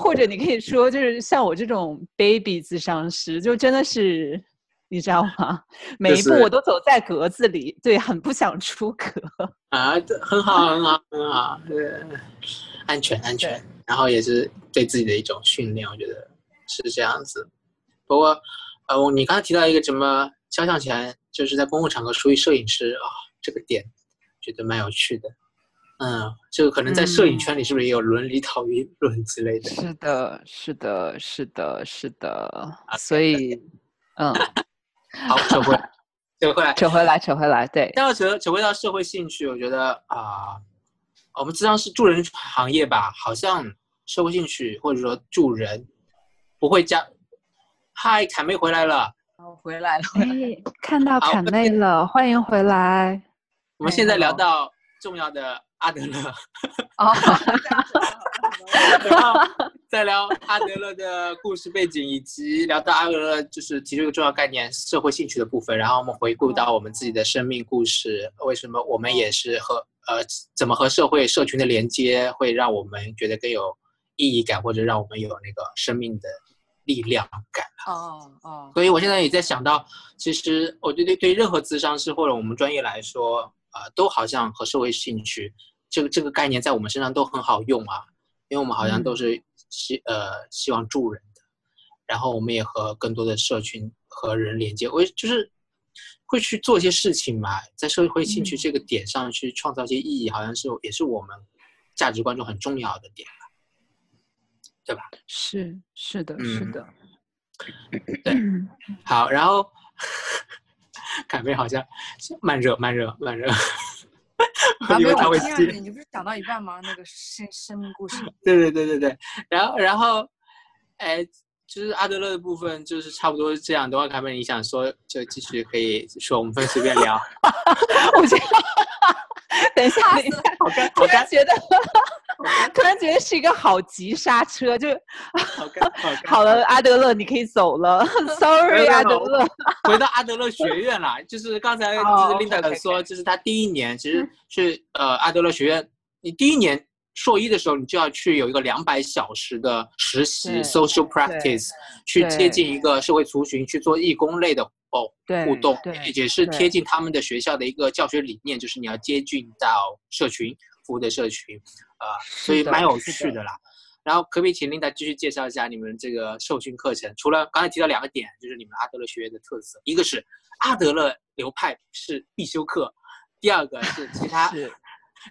Speaker 2: 或者你可以说，就是像我这种 baby 自伤师，就真的是你知道吗？每一步我都走在格子里，对，很不想出格
Speaker 3: 啊，这很好，很好，很好，对，安全，安全，然后也是对自己的一种训练，我觉得是这样子。不过，呃，你刚才提到一个什么肖像权，就是在公共场合属于摄影师啊，这个点觉得蛮有趣的。嗯，就可能在摄影圈里是不是也有伦理讨论之类的？
Speaker 2: 是的，是的，是的，是的。所以，嗯，
Speaker 3: 好，扯回来，[laughs] 扯回来，
Speaker 2: 扯回来，扯回来。对，
Speaker 3: 要扯扯回到社会兴趣，我觉得啊，我们实际上是助人行业吧，好像社会兴趣或者说助人不会加。嗨，凯妹回来了，
Speaker 1: 我回来了，
Speaker 2: 看到凯妹了，欢迎回来。
Speaker 3: 我们现在聊到重要的。阿德勒，
Speaker 2: 哦，
Speaker 3: 然后再聊阿德勒的故事背景，以及聊到阿德勒就是提出一个重要概念——社会兴趣的部分。然后我们回顾到我们自己的生命故事，为什么我们也是和呃怎么和社会社群的连接会让我们觉得更有意义感，或者让我们有那个生命的力量感。
Speaker 1: 哦哦，
Speaker 3: 所以我现在也在想到，其实我觉得对任何智商师或者我们专业来说。啊，都好像和社会兴趣这个这个概念在我们身上都很好用啊，因为我们好像都是希呃希望助人的，然后我们也和更多的社群和人连接，我就是会去做一些事情嘛，在社会兴趣这个点上去创造一些意义，好像是也是我们价值观中很重要的点吧，对吧？
Speaker 2: 是是的，是的，
Speaker 3: 对，[clears throat] 好，然后。凯妹好像慢热，慢热，慢热。[laughs]
Speaker 1: 因为他会接。你不是讲到一半吗？那个生生命故事。
Speaker 3: 对对对对对。然后然后，哎，就是阿德勒的部分，就是差不多是这样。等会凯妹你想说，就继续可以说，我们分随便聊。[laughs]
Speaker 2: 我觉得，[laughs] 等一下，等一下，
Speaker 3: 好干，
Speaker 2: 突然觉得，[laughs] 突然觉得是一个好。急刹车，就
Speaker 3: 好
Speaker 2: 了，阿德勒你可以走了，[laughs] sorry 阿德勒。
Speaker 3: 回到阿德勒学院啦，就是刚才就是
Speaker 2: 哦
Speaker 3: Linda 说，就是他第一年其实是呃阿德勒学院，你第一年硕一的时候，你就要去有一个两百小时的实习 social practice，去接近一个社会族群，去做义工类的哦
Speaker 2: 对
Speaker 3: 互动
Speaker 2: 对，
Speaker 3: 也是贴近他们的学校的一个教学理念，就是你要接近到社群服务的社群，啊、所以蛮有趣的啦。然后可不可以请 Linda 继续介绍一下你们这个受训课程？除了刚才提到两个点，就是你们阿德勒学院的特色，一个是阿德勒流派是必修课，第二个是其他，[laughs]
Speaker 2: 是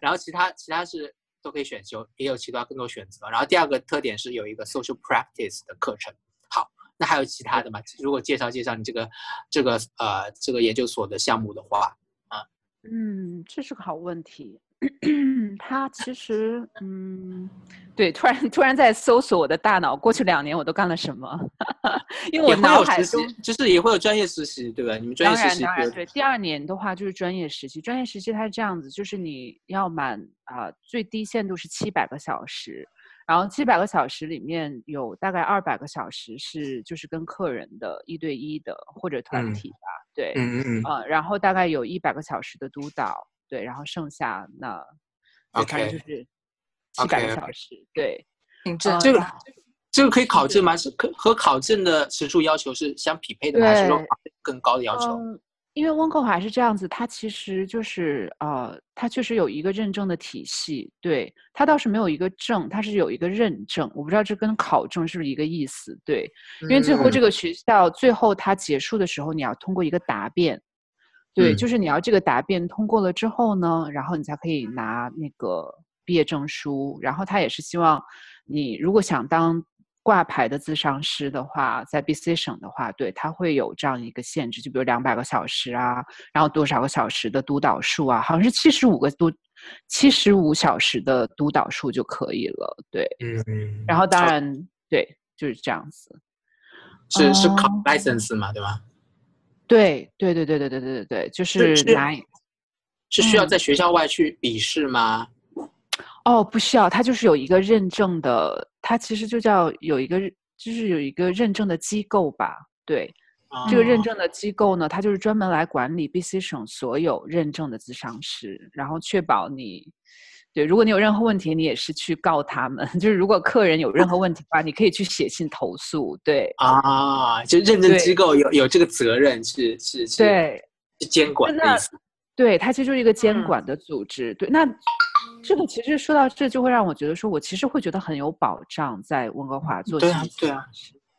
Speaker 3: 然后其他其他是都可以选修，也有其他更多选择。然后第二个特点是有一个 social practice 的课程。好，那还有其他的吗？如果介绍介绍你这个这个呃这个研究所的项目的话，啊
Speaker 2: 嗯，这是个好问题。[clears throat] 他其实，嗯，对，突然突然在搜索我的大脑，过去两年我都干了什么？[laughs] 因为我脑海中
Speaker 3: 习，就是也会有专业实习，对吧？你们专业实习有
Speaker 2: 然当然对，第二年的话就是专业实习，专业实习它是这样子，就是你要满啊、最低限度是七百个小时，然后七百个小时里面有大概二百个小时是就是跟客人的一对一的或者团
Speaker 3: 嗯
Speaker 2: 体吧，对，
Speaker 3: 嗯嗯嗯
Speaker 2: 呃，然后大概有一百个小时的督导，对，然后剩下那，OK，就是七百个小时，对，
Speaker 1: 挺正
Speaker 2: 呃
Speaker 3: 这个
Speaker 2: 然
Speaker 3: 这个可以考证吗？是可和考证的时数要求是相匹配的吗？还是说更高的要求？
Speaker 2: 嗯，因为温哥华是这样子，它其实就是呃，它确实有一个认证的体系，对，它倒是没有一个证，它是有一个认证，我不知道这跟考证是不是一个意思，对，因为最后这
Speaker 3: 嗯
Speaker 2: 个学校最后它结束的时候，你要通过一个答辩，对，
Speaker 3: 嗯。
Speaker 2: 就是你要这个答辩通过了之后呢，然后你才可以拿那个毕业证书，然后他也是希望你如果想当挂牌的咨商师的话，在 BC 省的话，对，他会有这样一个限制，就比如两百个小时啊，然后多少个小时的督导数啊，好像是七十五个督，七十五小时的督导数就可以了，对，
Speaker 3: 嗯。嗯，
Speaker 2: 然后当
Speaker 3: 好。
Speaker 2: 然对，就是这样子。
Speaker 3: 是是考
Speaker 2: 哦
Speaker 3: license 嘛，对吧？
Speaker 2: 对对对对对对对对对，就是
Speaker 3: 是
Speaker 2: 拿
Speaker 3: 是需要
Speaker 2: 嗯
Speaker 3: 在学校外去笔试吗？
Speaker 2: 哦，不需要，它就是有一个认证的，它其实就叫有一个，就是有一个认证的机构吧。对，这个认
Speaker 3: 哦
Speaker 2: 证的机构呢，它就是专门来管理 BC 省所有认证的咨商师，然后确保你，对，如果你有任何问题，你也是去告他们。[laughs] 就是如果客人有任何问题的话，你可以去写信投诉。对，
Speaker 3: 啊，就认证机构有有这个责任是是是
Speaker 2: 对，
Speaker 3: 是监管的意思。
Speaker 2: 对，它其实就是一个监
Speaker 1: 嗯
Speaker 2: 管的组织。对，那这个其实说到这，就会让我觉得说，我其实会觉得很有保障，在温哥华做
Speaker 3: 对啊对啊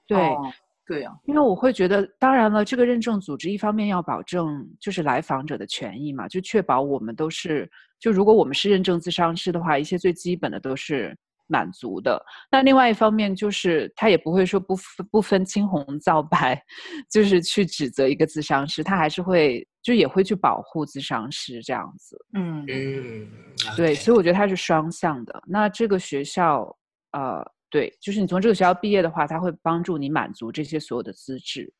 Speaker 2: 对，
Speaker 1: 哦对呀、
Speaker 2: 因为我会觉得，当然了，这个认证组织一方面要保证就是来访者的权益嘛，就确保我们都是，就如果我们是认证咨商师的话，一些最基本的都是满足的。那另外一方面就是，他也不会说不分不分青红皂白，[laughs] 就是去指责一个咨商师，他还是会就也会去保护咨商师这样子。
Speaker 1: 嗯
Speaker 3: 嗯，
Speaker 2: 对所以我觉得它是双向的。那这个学校，呃，对，就是你从这个学校毕业的话，它会帮助你满足这些所有的资质。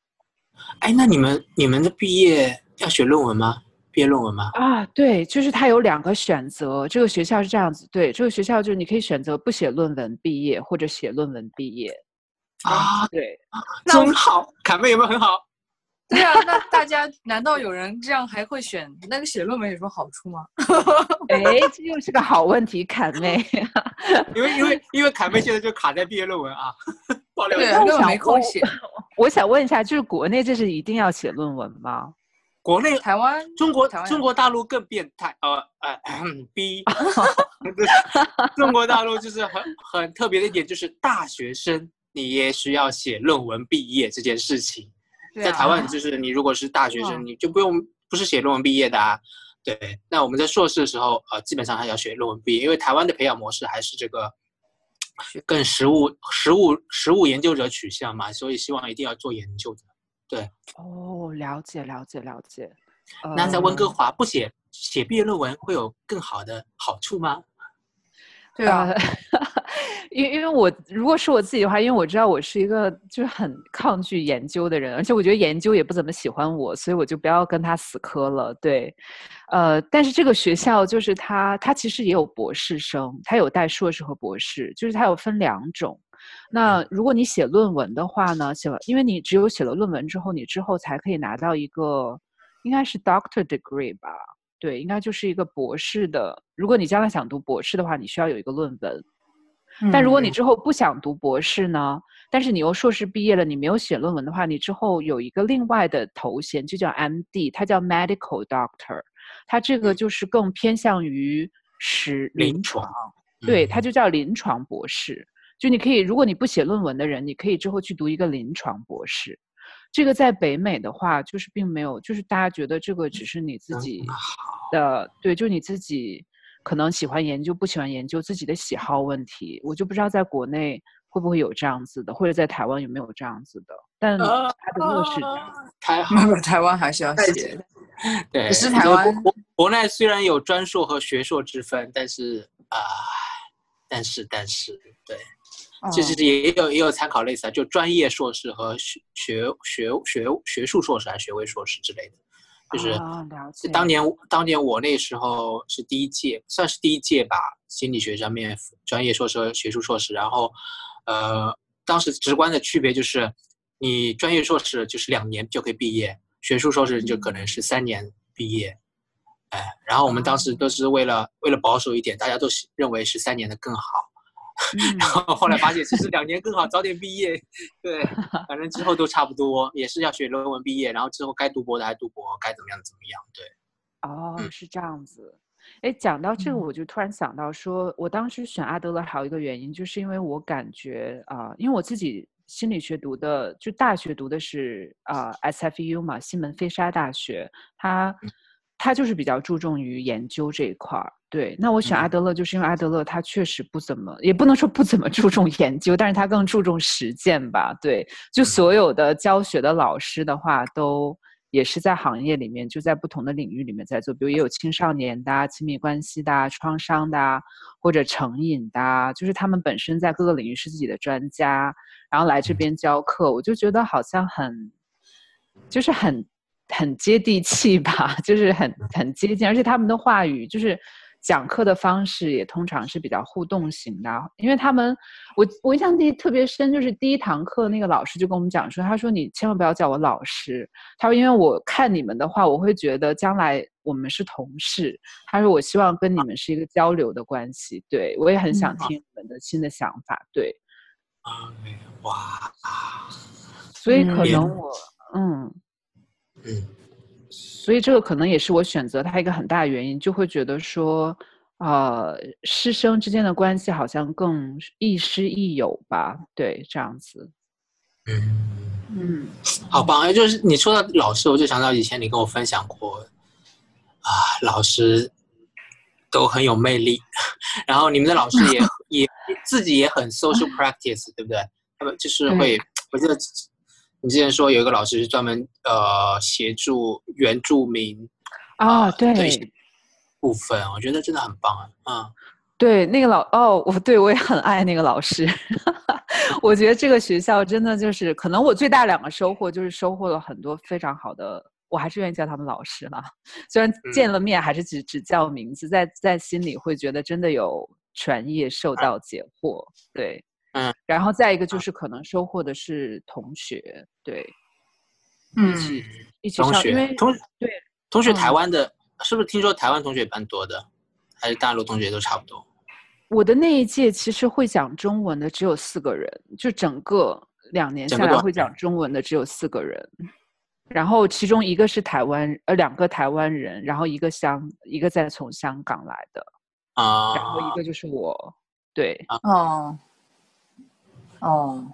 Speaker 3: 哎，那你们你们的毕业要写论文吗？毕业论文吗？
Speaker 2: 啊，对，就是它有两个选择。这个学校是这样子，对，这个学校就是你可以选择不写论文毕业，或者写论文毕业。
Speaker 3: 啊，
Speaker 2: 对，
Speaker 3: 真好！卡妹有没有很好？[laughs]
Speaker 1: 对啊，那大家难道有人这样还会选那个写论文有什么好处吗？[laughs]
Speaker 2: 哎，这又是个好问题，侃妹。[laughs]
Speaker 3: 因为因为因为侃妹现在就卡在毕业论文啊，爆料
Speaker 1: 根没空写。
Speaker 2: 我想问一下，就是国内这是一定要写论文吗？
Speaker 3: 国内
Speaker 1: 台湾
Speaker 3: 中国
Speaker 1: 台湾
Speaker 3: 中国大陆更变态，呃呃逼，中国大陆就是很很特别的一点，就是大学生你也需要写论文毕业这件事情。在台湾，就是你如果是大学生，
Speaker 1: 嗯
Speaker 3: 你就不用不是写论文毕业的啊。对，那我们在硕士的时候，呃，基本上还要写论文毕业，因为台湾的培养模式还是这个更实务、实务、实务研究者取向嘛，所以希望一定要做研究的。
Speaker 2: 哦，了解了解了解。
Speaker 3: 那在温哥
Speaker 2: 呃
Speaker 3: 华不写写毕业论文会有更好的好处吗？
Speaker 1: 对啊，
Speaker 2: 呃 [laughs] 因因为我如果是我自己的话，因为我知道我是一个就是很抗拒研究的人，而且我觉得研究也不怎么喜欢我，所以我就不要跟他死磕了。对，呃，但是这个学校就是他，他其实也有博士生，他有带硕士和博士，就是他有分两种。那如果你写论文的话呢，写了，因为你只有写了论文之后，你之后才可以拿到一个应该是 Doctor Degree 吧？对，应该就是一个博士的。如果你将来想读博士的话，你需要有一个论文。但如果你之后不想读博士呢？但是你又硕士毕业了，你没有写论文的话，你之后有一个另外的头衔，就叫 M.D.，它叫 Medical Doctor，它这个就是更偏向于实临床，对，它就叫临床博士。就你可以，如果你不写论文的人，你可以之后去读一个临床博士。这个在北美的话，就是并没有，就是大家觉得这个只是你自己的，对，就你自己。可能喜欢研究，不喜欢研究，自己的喜好问题，我就不知道在国内会不会有这样子的，或者在台湾有没有这样子的。但他的乐是 [laughs]
Speaker 3: 台
Speaker 1: 台湾还是要写。
Speaker 3: 对，
Speaker 1: 是台湾
Speaker 3: 国国内虽然有专硕和学硕之分，但是啊，但是但是对，其实也有也有参考类似啊，就专业硕士和学学学学学术硕士还是学位硕士之类的。就是当年当年我那时候是第一届，算是第一届吧，心理学上面专业硕士和学术硕士。然后，呃，当时直观的区别就是，你专业硕士就是两年就可以毕业，学术硕士就可能是三年毕业。哎，然后我们当时都是为了为了保守一点，大家都认为是三年的更好。然后后来发现，其实两年更好，早点毕业。对，反正之后都差不多，也是要学论文毕业，然后之后该读博的还读博，该怎么样怎么样。对，
Speaker 2: 哦，是这样子。哎，讲到这个，我就突然想到，说我当时选阿德勒还有一个原因，就是因为我感觉啊，因为我自己心理学读的，就大学读的是啊 SFU 嘛，西门菲沙大学，它它就是比较注重于研究这一块儿。对，那我选阿德勒，就是因为阿德勒他确实不怎么，也不能说不怎么注重研究，但是他更注重实践吧。对，就所有的教学的老师的话，都也是在行业里面，就在不同的领域里面在做，比如也有青少年的、亲密关系的、创伤的，或者成瘾的，就是他们本身在各个领域是自己的专家，然后来这边教课，我就觉得好像很，就是很很接地气吧，[laughs] 就是很很接近，而且他们的话语就是。讲课的方式也通常是比较互动型的，因为他们，我我印象第特别深，就是第一堂课那个老师就跟我们讲说，他说你千万不要叫我老师，他说因为我看你们的话，我会觉得将来我们是同事，他说我希望跟你们是一个交流的关系，对我也很想听你们的新的想法，对，
Speaker 3: 啊，哇，
Speaker 2: 所以可能我，嗯，
Speaker 3: 嗯。
Speaker 2: 所以这个可能也是我选择他一个很大的原因，就会觉得说，呃，师生之间的关系好像更亦师亦友吧？对，这样子。
Speaker 3: 嗯
Speaker 2: 嗯，
Speaker 3: 好棒！哎，就是你说到老师，我就想到以前你跟我分享过，啊，老师都很有魅力，[laughs] 然后你们的老师也 [laughs] 也自己也很 social practice，对不对？他们就是会，我记得。你之前说有一个老师是专门呃协助原住民
Speaker 2: 啊，对
Speaker 3: 部分，我觉得真的很棒啊。
Speaker 2: 对，那个老哦，我对我也很爱那个老师。[laughs] 我觉得这个学校真的就是，可能我最大两个收获就是收获了很多非常好的，我还是愿意叫他们老师了。[laughs] 虽然见了面还是只只叫名字，在在心里会觉得真的有传业受到解惑。对。
Speaker 3: 嗯，
Speaker 2: 然后再一个就是可能收获的是同学，对，嗯
Speaker 1: 一
Speaker 2: 起一起上，因为
Speaker 3: 同
Speaker 2: 对
Speaker 3: 同学台湾的，是不是听说台湾同学蛮多的，还是大陆同学都差不多？
Speaker 2: 我的那一届其实会讲中文的只有四个人，就整个两年下来会讲中文的只有四个人，然后其中一个是台湾，呃，两个台湾人，然后一个香，一个在从香港来的
Speaker 3: 啊，
Speaker 2: 然后一个就是我，对，
Speaker 1: 哦。哦，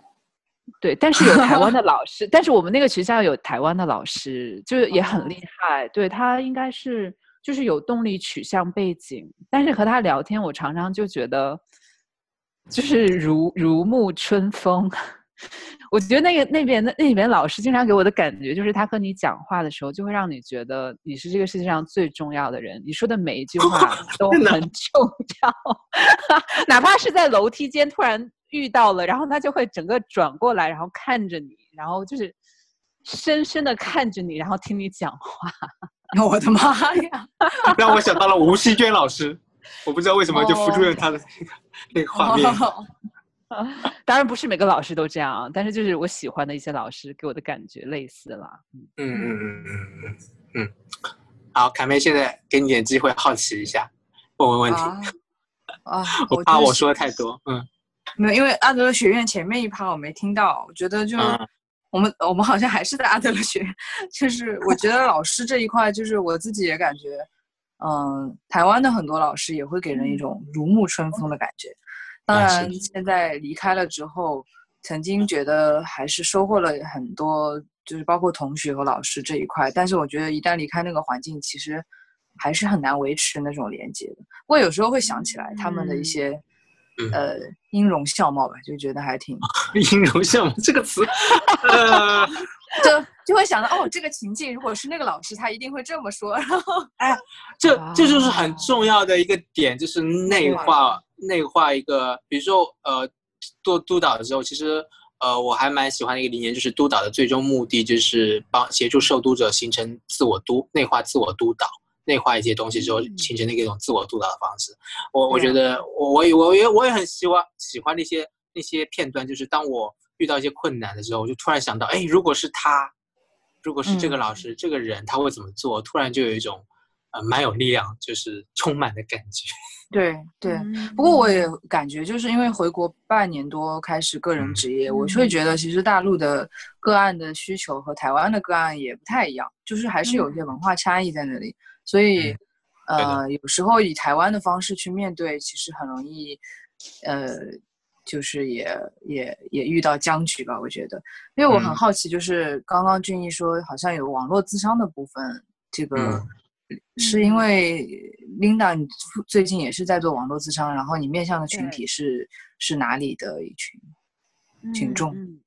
Speaker 2: 对，但是有台湾的 [laughs] 老师，但是我们那个学校有台湾的老师，就是也很厉害。对他应该是就是有动力取向背景，但是和他聊天，我常常就觉得就是如如沐春风，[laughs] 我觉得那个那边的那里面老师经常给我的感觉就是他和你讲话的时候，就会让你觉得你是这个世界上最重要的人，你说的每一句话 [laughs] 都很重要，哪怕是在楼梯间突然遇到了，然后他就会整个转过来，然后看着你，然后就是深深的看着你，然后听你讲话。
Speaker 1: 我的妈呀！
Speaker 3: 让我想到了吴希娟老师，我不知道为什么就浮出了他的那个那画面。[laughs]
Speaker 2: 当然不是每个老师都这样啊，但是就是我喜欢的一些老师给我的感觉类似了。
Speaker 3: 嗯嗯嗯嗯嗯嗯。好，凯妹，现在给你点机会，好奇一下，问问问题。
Speaker 1: 啊，[laughs]
Speaker 3: 我怕我说的太多。嗯，
Speaker 1: 没有，因为阿德勒学院前面一趴我没听到，我觉得就我们我们好像还是在阿德勒学院，[laughs] 就是我觉得老师这一块，就是我自己也感觉，嗯，台湾的很多老师也会给人一种如沐春风的感觉。当然，现在离开了之后，曾经觉得还是收获了很多，就是包括同学和老师这一块。但是我觉得一旦离开那个环境，其实还是很难维持那种连接的。不过有时候会想起来他们的一些，呃，音容笑貌吧，就觉得还挺。[laughs]
Speaker 3: 音容笑貌这个词，[laughs]
Speaker 1: 就就会想到哦，这个情境如果是那个老师，他一定会这么说。然后，[laughs]
Speaker 3: 哎，这这就是很重要的一个点，就是内化。内化一个，比如说，呃，做督导的时候，其实，呃，我还蛮喜欢的一个理念，就是督导的最终目的就是帮协助受督者形成自我督内化自我督导，内化一些东西之后，形成那一种自我督导的方式。我我觉得，我我也我也我也很希望喜欢那些那些片段，就是当我遇到一些困难的时候，我就突然想到，哎，如果是他，如果是这个老师这个人，他会怎么做？突然就有一种，呃，蛮有力量，就是充满的感觉。[laughs]
Speaker 1: 对对，不过我也感觉，就是因为回国半年多开始个人职业，我会觉得其实大陆的个案的需求和台湾的个案也不太一样，就是还是有一些文化差异在那里。所以，呃，有时候以台湾的方式去面对，其实很容易，呃，就是也也也遇到僵局吧。我觉得，因为我很好奇，就是刚刚俊逸说好像有网络自商的部分，这个。是因为 Linda，你最近也是在做网络咨商，然后你面向的群体是是哪里的一群群众？嗯。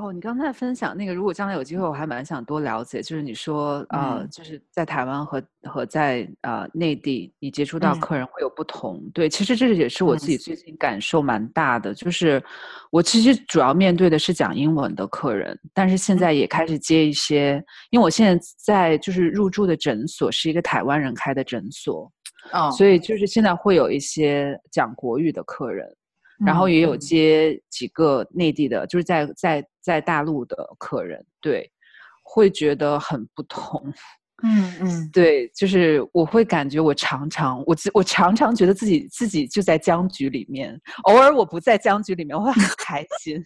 Speaker 2: 哦，你刚才分享那个，如果将来有机会，我还蛮想多了解。就是你说，呃，就是在台湾和和在呃内地，你接触到客人会有不同。对，其实这也是我自己最近感受蛮大的。就是我其实主要面对的是讲英文的客人，但是现在也开始接一些，因为我现在在就是入住的诊所是一个台湾人开的诊所，
Speaker 1: 哦，
Speaker 2: 所以就是现在会有一些讲国语的客人。然后也有接几个内地的，就是在在在大陆的客人，对，会觉得很不同。
Speaker 1: 嗯嗯，
Speaker 2: 对，就是我会感觉我常常我我常常觉得自己自己就在僵局里面，偶尔我不在僵局里面，我会很开心。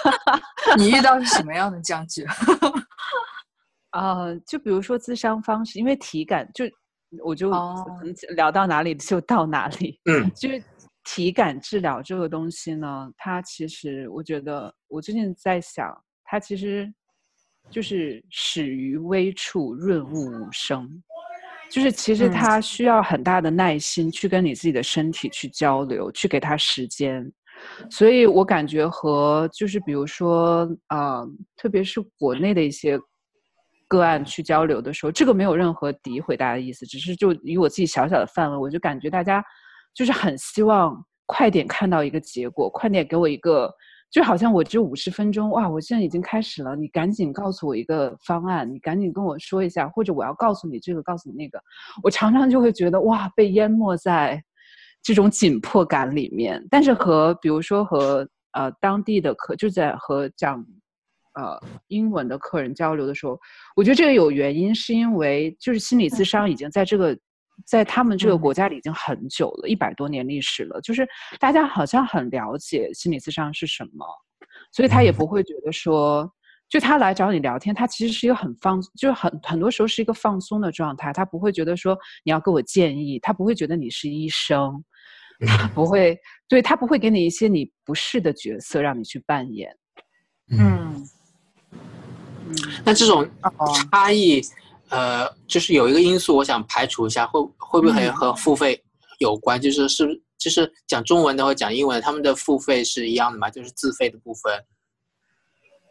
Speaker 2: [laughs]
Speaker 1: 你遇到是什么样的僵局？
Speaker 2: 啊，[laughs] 就比如说自伤方式，因为体感就我就可能聊到哪里就到哪里。
Speaker 3: 嗯，
Speaker 2: 就是。体感治疗这个东西呢，它其实我觉得，我最近在想，它其实就是始于微处，润物无声，就是其实它需要很大的耐心去跟你自己的身体去交流，去给它时间。所以我感觉和就是比如说啊，特别是国内的一些个案去交流的时候，这个没有任何诋毁大家的意思，只是就以我自己小小的范围，我就感觉大家。就是很希望快点看到一个结果，快点给我一个，就好像我这五十分钟哇，我现在已经开始了，你赶紧告诉我一个方案，你赶紧跟我说一下，或者我要告诉你这个，告诉你那个，我常常就会觉得哇，被淹没在这种紧迫感里面。但是和比如说和呃当地的客，就在和讲呃英文的客人交流的时候，我觉得这个有原因，是因为就是心理咨商已经在这个。在他们这个国家里已经很久了，一百多年历史了。就是大家好像很了解心理咨商是什么，所以他也不会觉得说，就他来找你聊天，他其实是一个很放，就是很很多时候是一个放松的状态。他不会觉得说你要给我建议，他不会觉得你是医生，他不会，对他不会给你一些你不是的角色让你去扮演。
Speaker 1: 嗯
Speaker 3: 嗯，那这种差异。呃，就是有一个因素，我想排除一下，会会不会和付费有关？就是是就是讲中文的或讲英文，他们的付费是一样的吗？就是自费的部分。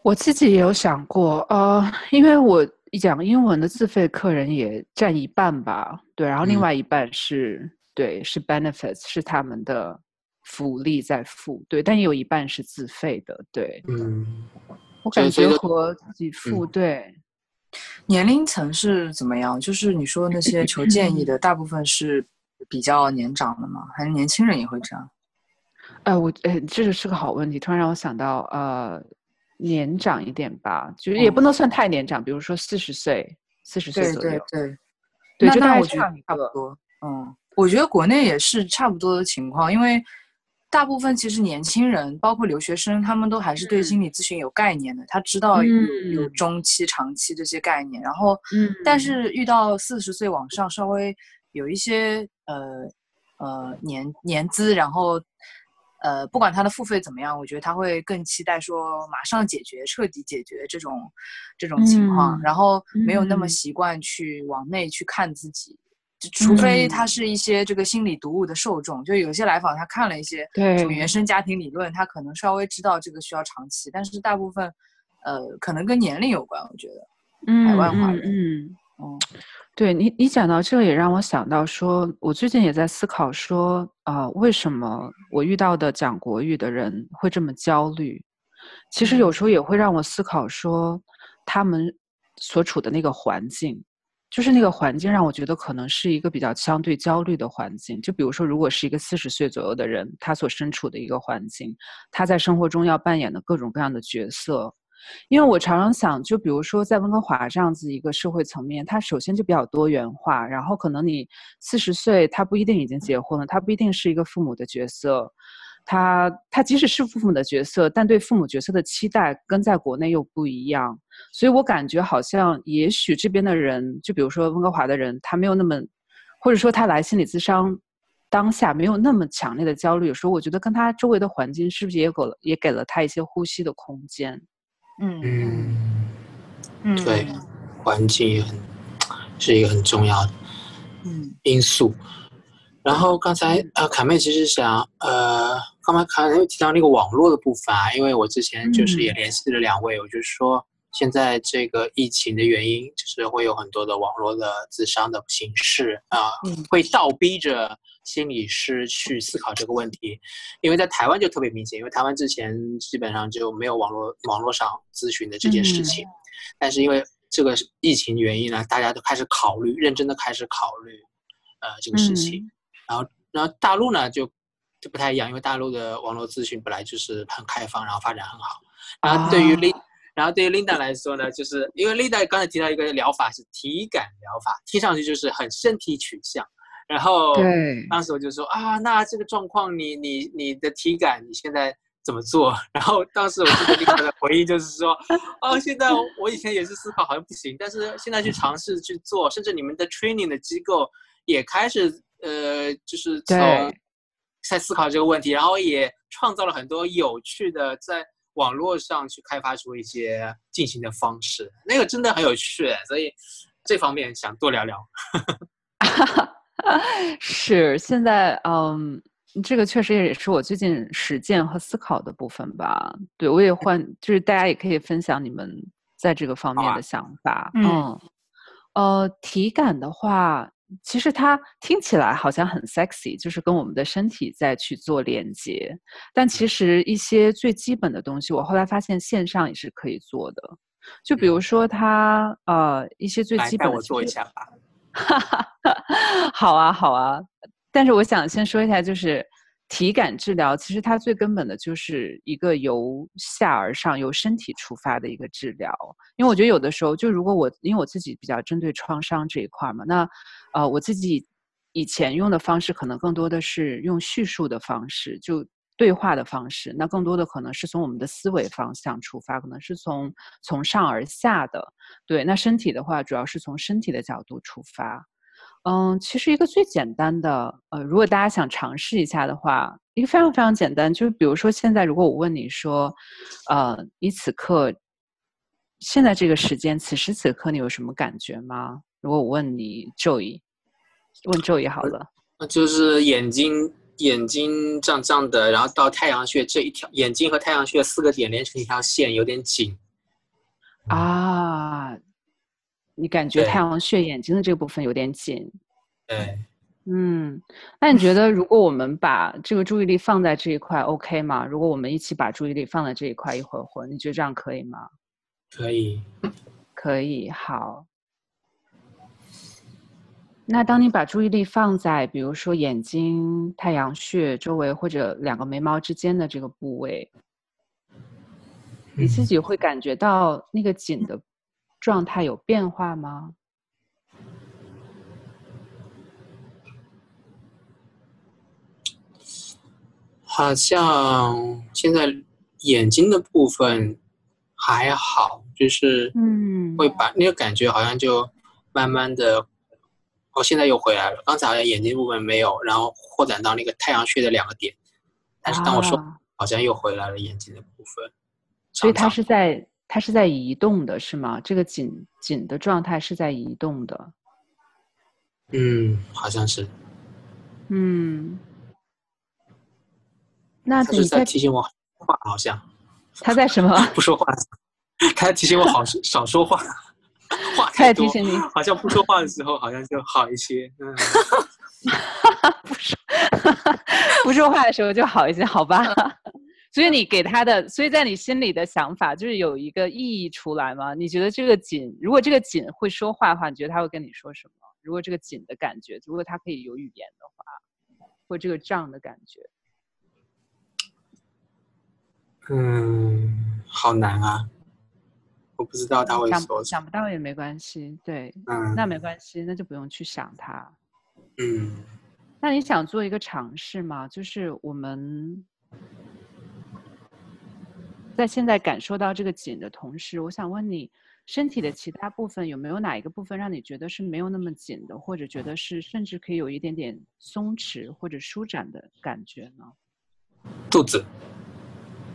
Speaker 2: 我自己也有想过，呃，因为我讲英文的自费客人也占一半吧，对，然后另外一半是对是 benefits 是他们的福利在付，对，但也有一半是自费的，对，
Speaker 3: 嗯，
Speaker 2: 我感觉和自己付，对。
Speaker 1: 年龄层是怎么样？就是你说那些求建议的，大部分是比较年长的吗？还是年轻人也会这样？
Speaker 2: 哎，我哎，这个是个好问题，突然让我想到，呃，年长一点吧，就是也不能算太年长，比如说四十岁，四十岁左右。
Speaker 1: 对对对，
Speaker 2: 对，就
Speaker 1: 那我觉得差不多。嗯，我觉得国内也是差不多的情况，因为。大部分其实年轻人，包括留学生，他们都还是对心理咨询有概念的。他知道有有中期、长期这些概念。然后，嗯但是遇到四十岁往上，稍微有一些呃呃年年资，然后呃不管他的付费怎么样，我觉得他会更期待说马上解决、彻底解决这种这种情况，然后没有那么习惯去往内去看自己。除非他是一些这个心理读物的受众，就有些来访他看了一些什么原生家庭理论，他可能稍微知道这个需要长期，但是大部分，呃，可能跟年龄有关，我觉得，嗯海外华人，
Speaker 2: 嗯，嗯，对你，你讲到这个也让我想到说，我最近也在思考说，啊，为什么我遇到的讲国语的人会这么焦虑？其实有时候也会让我思考说，他们所处的那个环境。就是那个环境让我觉得可能是一个比较相对焦虑的环境。就比如说，如果是一个四十岁左右的人，他所身处的一个环境，他在生活中要扮演的各种各样的角色。因为我常常想，就比如说在温哥华这样子一个社会层面，它首先就比较多元化。然后可能你四十岁，他不一定已经结婚了，他不一定是一个父母的角色。他他即使是父母的角色，但对父母角色的期待跟在国内又不一样，所以我感觉好像也许这边的人，就比如说温哥华的人，他没有那么，或者说他来心理咨商当下没有那么强烈的焦虑。有时候我觉得跟他周围的环境是不是也给了也给了他一些呼吸的空间？
Speaker 3: 嗯嗯，对，环境也很是一个很重要的嗯因素。然后刚才呃，卡妹其实想呃，刚才卡妹提到那个网络的部分啊，因为我之前就是也联系了两位，我就是说现在这个疫情的原因，就是会有很多的网络的自伤的形式啊，会倒逼着心理师去思考这个问题，因为在台湾就特别明显，因为台湾之前基本上就没有网络网络上咨询的这件事情，但是因为这个疫情原因呢，大家都开始考虑，认真的开始考虑呃这个事情。然后，然后大陆呢就就不太一样，因为大陆的网络咨询本来就是很开放，然后发展很好。然后对于 Lin，然后对于 Linda 来说呢，就是因为 Linda 刚才提到一个疗法是体感疗法，听上去就是很身体取向。然后，
Speaker 2: 对，
Speaker 3: 当时我就说啊，那这个状况，你你你的体感你现在怎么做？[laughs] 然后当时我记得 Linda 的回应就是说，哦，现在我以前也是思考好像不行，但是现在去尝试去做，甚至你们的 training 的机构也开始。呃，就是从在思考这个问题，然后也创造了很多有趣的，在网络上去开发出一些进行的方式，那个真的很有趣，所以这方面想多聊聊。[laughs]
Speaker 2: 是，现在嗯，这个确实也是我最近实践和思考的部分吧。对我也换，就是大家也可以分享你们在这个方面的想法。嗯，呃，体感的话。其实它听起来好像很 sexy，就是跟我们的身体在去做连接。但其实一些最基本的东西，我后来发现线上也是可以做的。就比如说它呃一些最基本的，
Speaker 3: 我做一下吧。
Speaker 2: 哈 [laughs] 哈好啊，好啊。但是我想先说一下，就是。体感治疗其实它最根本的就是一个由下而上、由身体出发的一个治疗。因为我觉得有的时候，就如果我因为我自己比较针对创伤这一块嘛，那呃我自己以前用的方式可能更多的是用叙述的方式，就对话的方式。那更多的可能是从我们的思维方向出发，可能是从从上而下的。对，那身体的话，主要是从身体的角度出发。嗯，其实一个最简单的，呃，如果大家想尝试一下的话，一个非常非常简单，就是比如说现在，如果我问你说，呃，你此刻现在这个时间，此时此刻你有什么感觉吗？如果我问你，周一，问周一好了，
Speaker 3: 就是眼睛眼睛胀胀的，然后到太阳穴这一条，眼睛和太阳穴四个点连成一条线，有点紧。
Speaker 2: 啊，你感觉太阳穴眼睛的这个部分有点紧。
Speaker 3: 对，
Speaker 2: 嗯，那你觉得如果我们把这个注意力放在这一块，OK 吗？如果我们一起把注意力放在这一块一会儿会儿，你觉得这样可以吗？
Speaker 3: 可以。
Speaker 2: 可以，好。那当你把注意力放在比如说眼睛、太阳穴周围或者两个眉毛之间的这个部位，你自
Speaker 3: 嗯
Speaker 2: 己会感觉到那个紧的状态有变化吗？
Speaker 3: 好像现在眼睛的部分还好，就是
Speaker 2: 嗯
Speaker 3: 会把那个感觉好像就慢慢的，哦，现在又回来了。刚才好像眼睛部分没有，然后扩展到那个太阳穴的两个点，但是当我说
Speaker 2: 啊
Speaker 3: 好像又回来了眼睛的部分。
Speaker 2: 所以它是在它是在移动的，是吗？这个紧紧的状态是在移动的。
Speaker 3: 嗯，好像是，
Speaker 2: 嗯，那
Speaker 3: 他是
Speaker 2: 你在
Speaker 3: 在提醒我话，好像
Speaker 2: 他在什么？
Speaker 3: 不说话，他在提醒我好 [laughs] 少说话，话
Speaker 2: 他在
Speaker 3: 太多
Speaker 2: 提醒你
Speaker 3: 好像不说话的时候好像就好一些。嗯，[laughs]
Speaker 2: 不说 [laughs] 不说话的时候就好一些，好吧？所以你给他的，所以在你心里的想法就是有一个意义出来吗？你觉得这个锦，如果这个锦会说话的话，你觉得他会跟你说什么？如果这个锦的感觉，如果它可以有语言的话，或这个胀的感觉，
Speaker 3: 嗯，好难啊！我不知道他会
Speaker 2: 想
Speaker 3: 说什
Speaker 2: 想不到也没关系，对，
Speaker 3: 嗯，
Speaker 2: 那没关系，那就不用去想它。
Speaker 3: 嗯
Speaker 2: 那你想做一个尝试吗？就是我们在现在感受到这个紧的同时，我想问你，身体的其他部分有没有哪一个部分让你觉得是没有那么紧的，或者觉得是甚至可以有一点点松弛或者舒展的感觉呢？
Speaker 3: 肚子，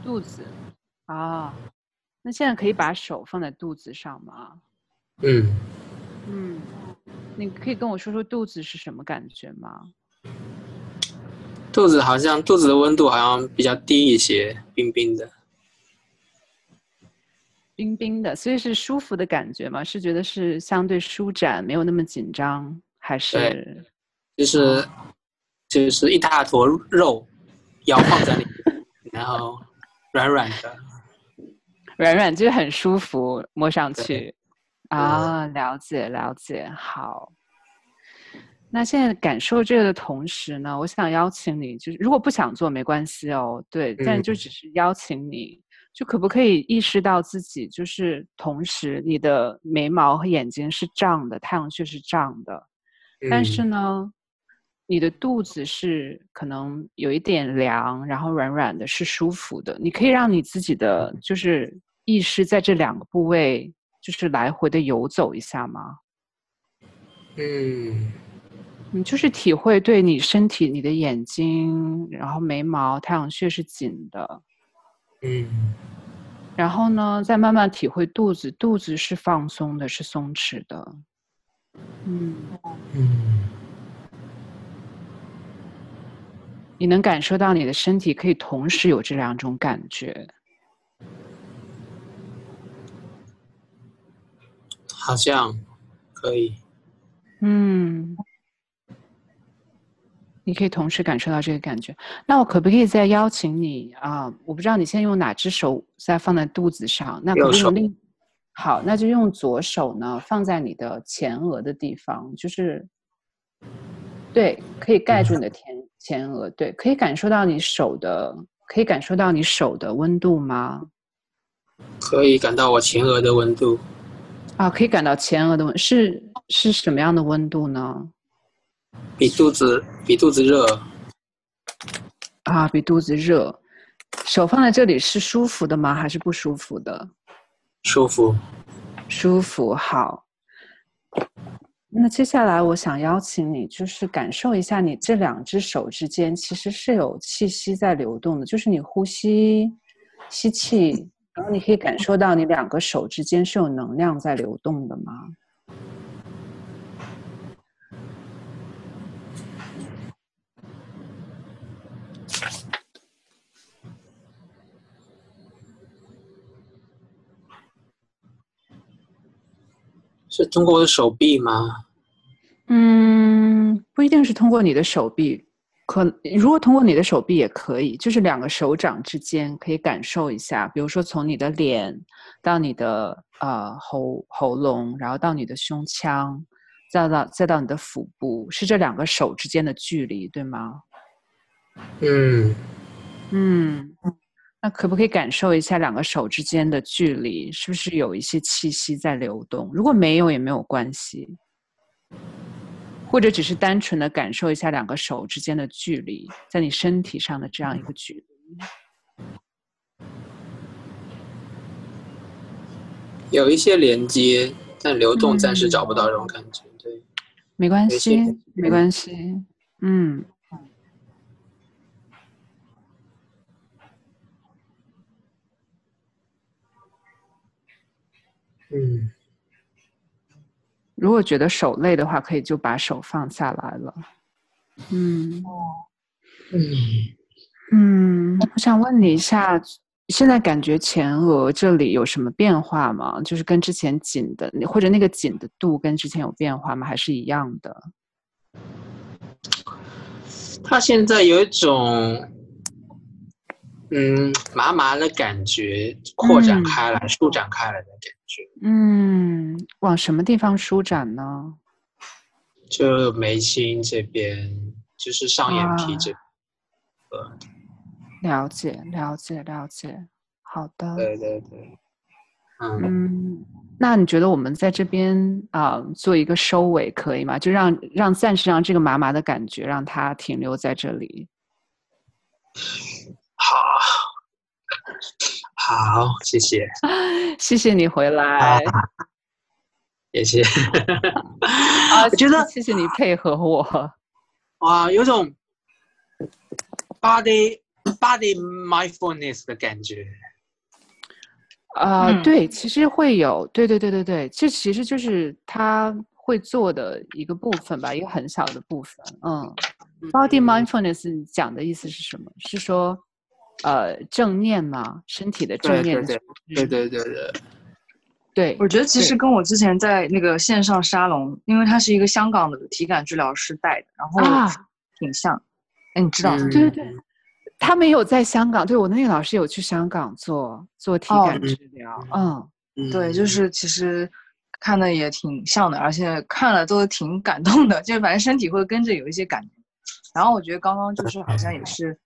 Speaker 2: 肚子啊，那现在可以把手放在肚子上吗？
Speaker 3: 嗯，
Speaker 2: 嗯，你可以跟我说说肚子是什么感觉吗？
Speaker 3: 肚子好像肚子的温度好像比较低一些，冰冰的。
Speaker 2: 冰冰的，所以是舒服的感觉吗？是觉得是相对舒展，没有那么紧张，还是
Speaker 3: 就是就是一大坨肉摇晃在里面，然后软软的。[laughs]
Speaker 2: 软软，就是很舒服，摸上去啊？了解了解，好。那现在感受这个的同时呢，我想邀请你，就是如果不想做没关系哦，对，但
Speaker 3: 嗯
Speaker 2: 就只是邀请你，就可不可以意识到自己就是同时你的眉毛和眼睛是胀的，太阳穴是胀的，但是
Speaker 3: 嗯
Speaker 2: 呢，你的肚子是可能有一点凉，然后软软的，是舒服的。你可以让你自己的就是意识在这两个部位就是来回的游走一下吗？
Speaker 3: 嗯
Speaker 2: 你就是体会对你身体、你的眼睛，然后眉毛、太阳穴是紧的，
Speaker 3: 嗯
Speaker 2: 然后呢，再慢慢体会肚子，肚子是放松的，是松弛的。嗯，
Speaker 3: 嗯
Speaker 2: 你能感受到你的身体可以同时有这两种感觉。
Speaker 3: 好像可以。
Speaker 2: 嗯，你可以同时感受到这个感觉。那我可不可以再邀请你啊、我不知道你现在用哪只手在放在肚子上，那可以用另？好，那就用左手呢放在你的前额的地方，就是对，可以盖住你的前前额，对，可以感受到你手的，可以感受到你手的温度吗？
Speaker 3: 可以感到我前额的温度，
Speaker 2: 啊，可以感到前额的温是是什么样的温度呢？
Speaker 3: 比肚子比肚子热。
Speaker 2: 啊，比肚子热。手放在这里是舒服的吗？还是不舒服的？
Speaker 3: 舒服。
Speaker 2: 舒服，好。那接下来我想邀请你，就是感受一下你这两只手之间其实是有气息在流动的，就是你呼吸、吸气，然后你可以感受到你两个手之间是有能量在流动的吗？
Speaker 3: 是通过我的手臂吗？
Speaker 2: 嗯，不一定是通过你的手臂，可如果通过你的手臂也可以，就是两个手掌之间可以感受一下，比如说从你的脸到你的呃喉喉咙，然后到你的胸腔，再到再到你的腹部，是这两个手之间的距离，对吗？
Speaker 3: 嗯
Speaker 2: 嗯，那可不可以感受一下两个手之间的距离，是不是有一些气息在流动？如果没有也没有关系。或者只是单纯的感受一下两个手之间的距离，在你身体上的这样一个距离，
Speaker 3: 有一些连接，但流动暂时找不到这种感觉。对，
Speaker 2: 没关系，没关系。嗯，
Speaker 3: 嗯。
Speaker 2: 如果觉得手累的话，可以就把手放下来了。嗯，嗯，嗯，我想问你一下，现在感觉前额这里有什么变化吗？就是跟之前紧的，或者那个紧的度跟之前有变化吗？还是一样的？
Speaker 3: 他现在有一种，嗯，麻麻的感觉，扩展开来，舒展开来的感觉。
Speaker 2: 嗯，往什么地方舒展呢？
Speaker 3: 就眉心这边，就是上眼皮这。
Speaker 2: 呃，了解，了解，了解。好的。
Speaker 3: 对对对。
Speaker 2: 嗯，那你觉得我们在这边啊做一个收尾可以吗？就让让暂时让这个麻麻的感觉让它停留在这里。
Speaker 3: 好。好，谢谢，[laughs]
Speaker 2: 谢谢你回来，
Speaker 3: 谢谢。[laughs]
Speaker 2: 啊，我觉得谢谢你配合我。
Speaker 3: 哇，有种 body body mindfulness 的感觉。
Speaker 2: 啊，对，其实会有，对对对对对，这其实就是他会做的一个部分吧，一个很小的部分。嗯，body mindfulness 讲的意思是什么？是说。呃，正念嘛，身体的正念，
Speaker 3: 对对对对对，
Speaker 2: 对
Speaker 1: 我觉得其实跟我之前在那个线上沙龙，因为他是一个香港的体感治疗师带的，然后挺像。哎，你知道？
Speaker 2: 对对对，他没有在香港，对我的那个老师有去香港做做体感治疗。嗯，
Speaker 1: 对，就是其实看的也挺像的，而且看了都挺感动的，就是反正身体会跟着有一些感觉。然后我觉得刚刚就是好像也是。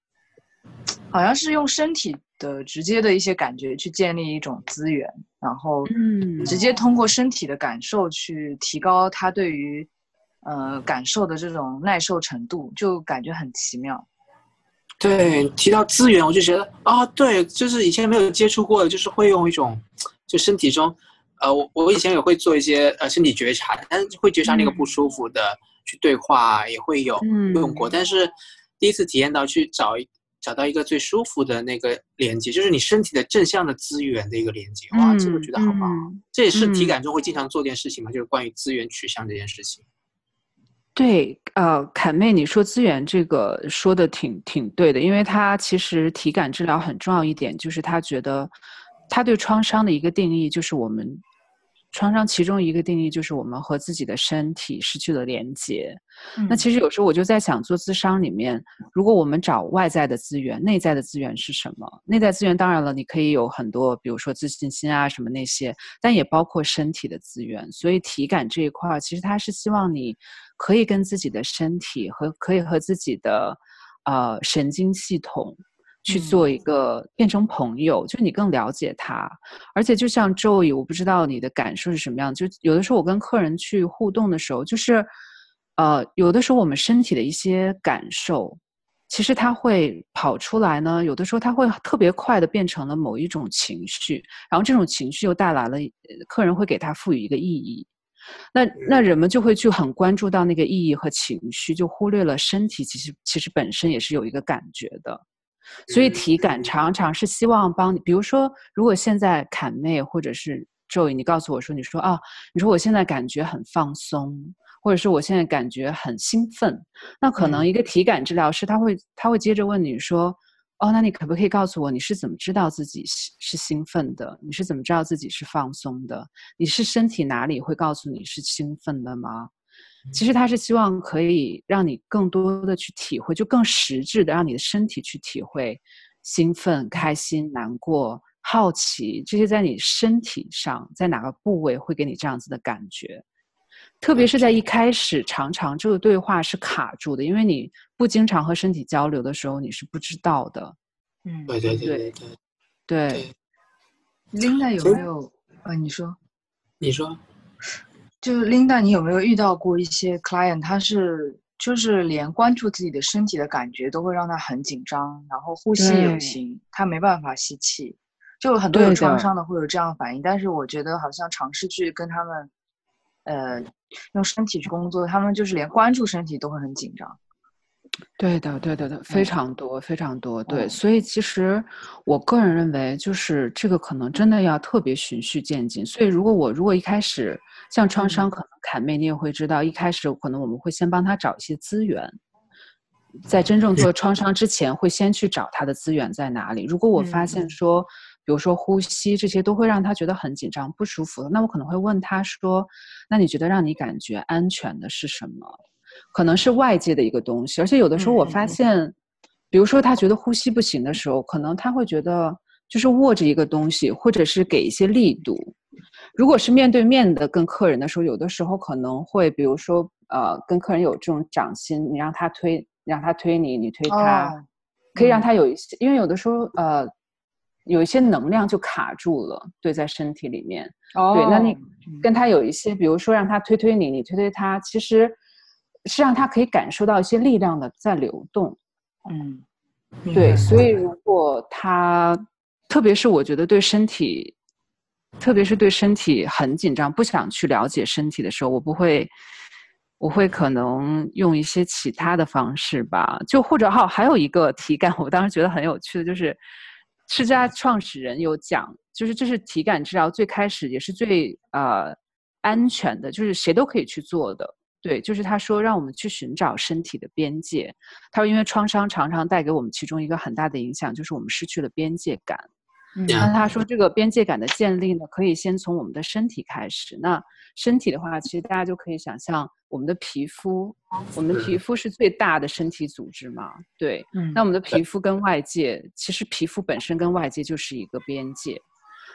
Speaker 1: 好像是用身体的直接的一些感觉去建立一种资源，然后嗯，直接通过身体的感受去提高他对于呃感受的这种耐受程度，就感觉很奇妙。
Speaker 3: 对，提到资源，我就觉得啊，对，就是以前没有接触过的，就是会用一种就身体中，呃，我我以前也会做一些呃身体觉察，但是会觉察那个不舒服的去对话，也会有用过，但是第一次体验到去找一。找到一个最舒服的那个连接，就是你身体的正向的资源的一个连接。哇，这个觉得好棒！这也是体感中会经常做件事情嘛，就是关于资源取向这件事情。
Speaker 2: 对，呃，凯妹，你说资源这个说的挺挺对的，因为他其实体感治疗很重要一点，就是他觉得他对创伤的一个定义就是我们。创伤其中一个定义就是我们和自己的身体失去了连接。那其实有时候我就在想，做咨商里面，如果我们找外在的资源，内在的资源是什么？内在资源当然了，你可以有很多，比如说自信心啊什么那些，但也包括身体的资源。所以体感这一块儿，其实它是希望你可以跟自己的身体和可以和自己的呃神经系统。去做一个变成朋友，就你更了解他，而且就像周易，我不知道你的感受是什么样。就有的时候我跟客人去互动的时候，就是，呃，有的时候我们身体的一些感受，其实它会跑出来呢。有的时候它会特别快的变成了某一种情绪，然后这种情绪又带来了客人会给他赋予一个意义。那那人们就会去很关注到那个意义和情绪，就忽略了身体其实其实本身也是有一个感觉的。所以体感常常是希望帮你，比如说，如果现在坎妹或者是 Joy，你告诉我说，你说啊，你说我现在感觉很放松，或者是我现在感觉很兴奋，那可能一个体感治疗师他会他会接着问你说，哦，那你可不可以告诉我，你是怎么知道自己是是兴奋的？你是怎么知道自己是放松的？你是身体哪里会告诉你是兴奋的吗？其实他是希望可以让你更多的去体会，就更实质的让你的身体去体会兴奋、开心、难过、好奇这些，在你身体上，在哪个部位会给你这样子的感觉？特别是在一开始，常常这个对话是卡住的，因为你不经常和身体交流的时候，你是不知道的。
Speaker 1: 嗯，
Speaker 3: 对对对对对
Speaker 2: 对。
Speaker 1: Linda 有没有？呃，你说，
Speaker 3: 你说，
Speaker 1: 就是 Linda，你有没有遇到过一些 client，他是就是连关注自己的身体的感觉都会让他很紧张，然后呼吸也不行，他没办法吸气，就很多有创伤的会有这样反应。但是我觉得好像尝试去跟他们。呃，用身体去工作，他们就是连关注身体都会很紧张。
Speaker 2: 对的，对的，对，非常多，非常多。对，所以其实我个人认为，就是这个可能真的要特别循序渐进。所以，如果我如果一开始像创伤，可能凯妹你也会知道，一开始可能我们会先帮他找一些资源，在真正做 [laughs] 创伤之前，会先去找他的资源在哪里。如果我发现说。比如说呼吸这些都会让他觉得很紧张不舒服，那我可能会问他说：“那你觉得让你感觉安全的是什么？可能是外界的一个东西，而且有的时候我发现，比如说他觉得呼吸不行的时候，可能他会觉得就是握着一个东西，或者是给一些力度。如果是面对面的跟客人的时候，有的时候可能会，比如说呃，跟客人有这种掌心，你让他推，让他推你，你推他，可以让他有一些，因为有的时候呃。有一些能量就卡住了，对，在身体里面。
Speaker 1: 哦，
Speaker 2: 对，那你跟他有一些，比如说让他推推你，你推推他，其实是让他可以感受到一些力量的在流动。
Speaker 1: 嗯，
Speaker 2: 对，所以如果他，特别是我觉得对身体，特别是对身体很紧张，不想去了解身体的时候，我不会，我会可能用一些其他的方式吧，就或者哈，还有一个体感，我当时觉得很有趣的就是。世家创始人有讲，就是这是体感治疗最开始也是最呃安全的，就是谁都可以去做的。对，就是他说让我们去寻找身体的边界。他说，因为创伤常常带给我们其中一个很大的影响，就是我们失去了边界感。那他说，这个边界感的建立呢，可以先从我们的身体开始。那身体的话，其实大家就可以想象。我们的皮肤，我们的皮肤是最大的身体组织嘛？对，嗯，那我们的皮肤跟外界，其实皮肤本身跟外界就是一个边界。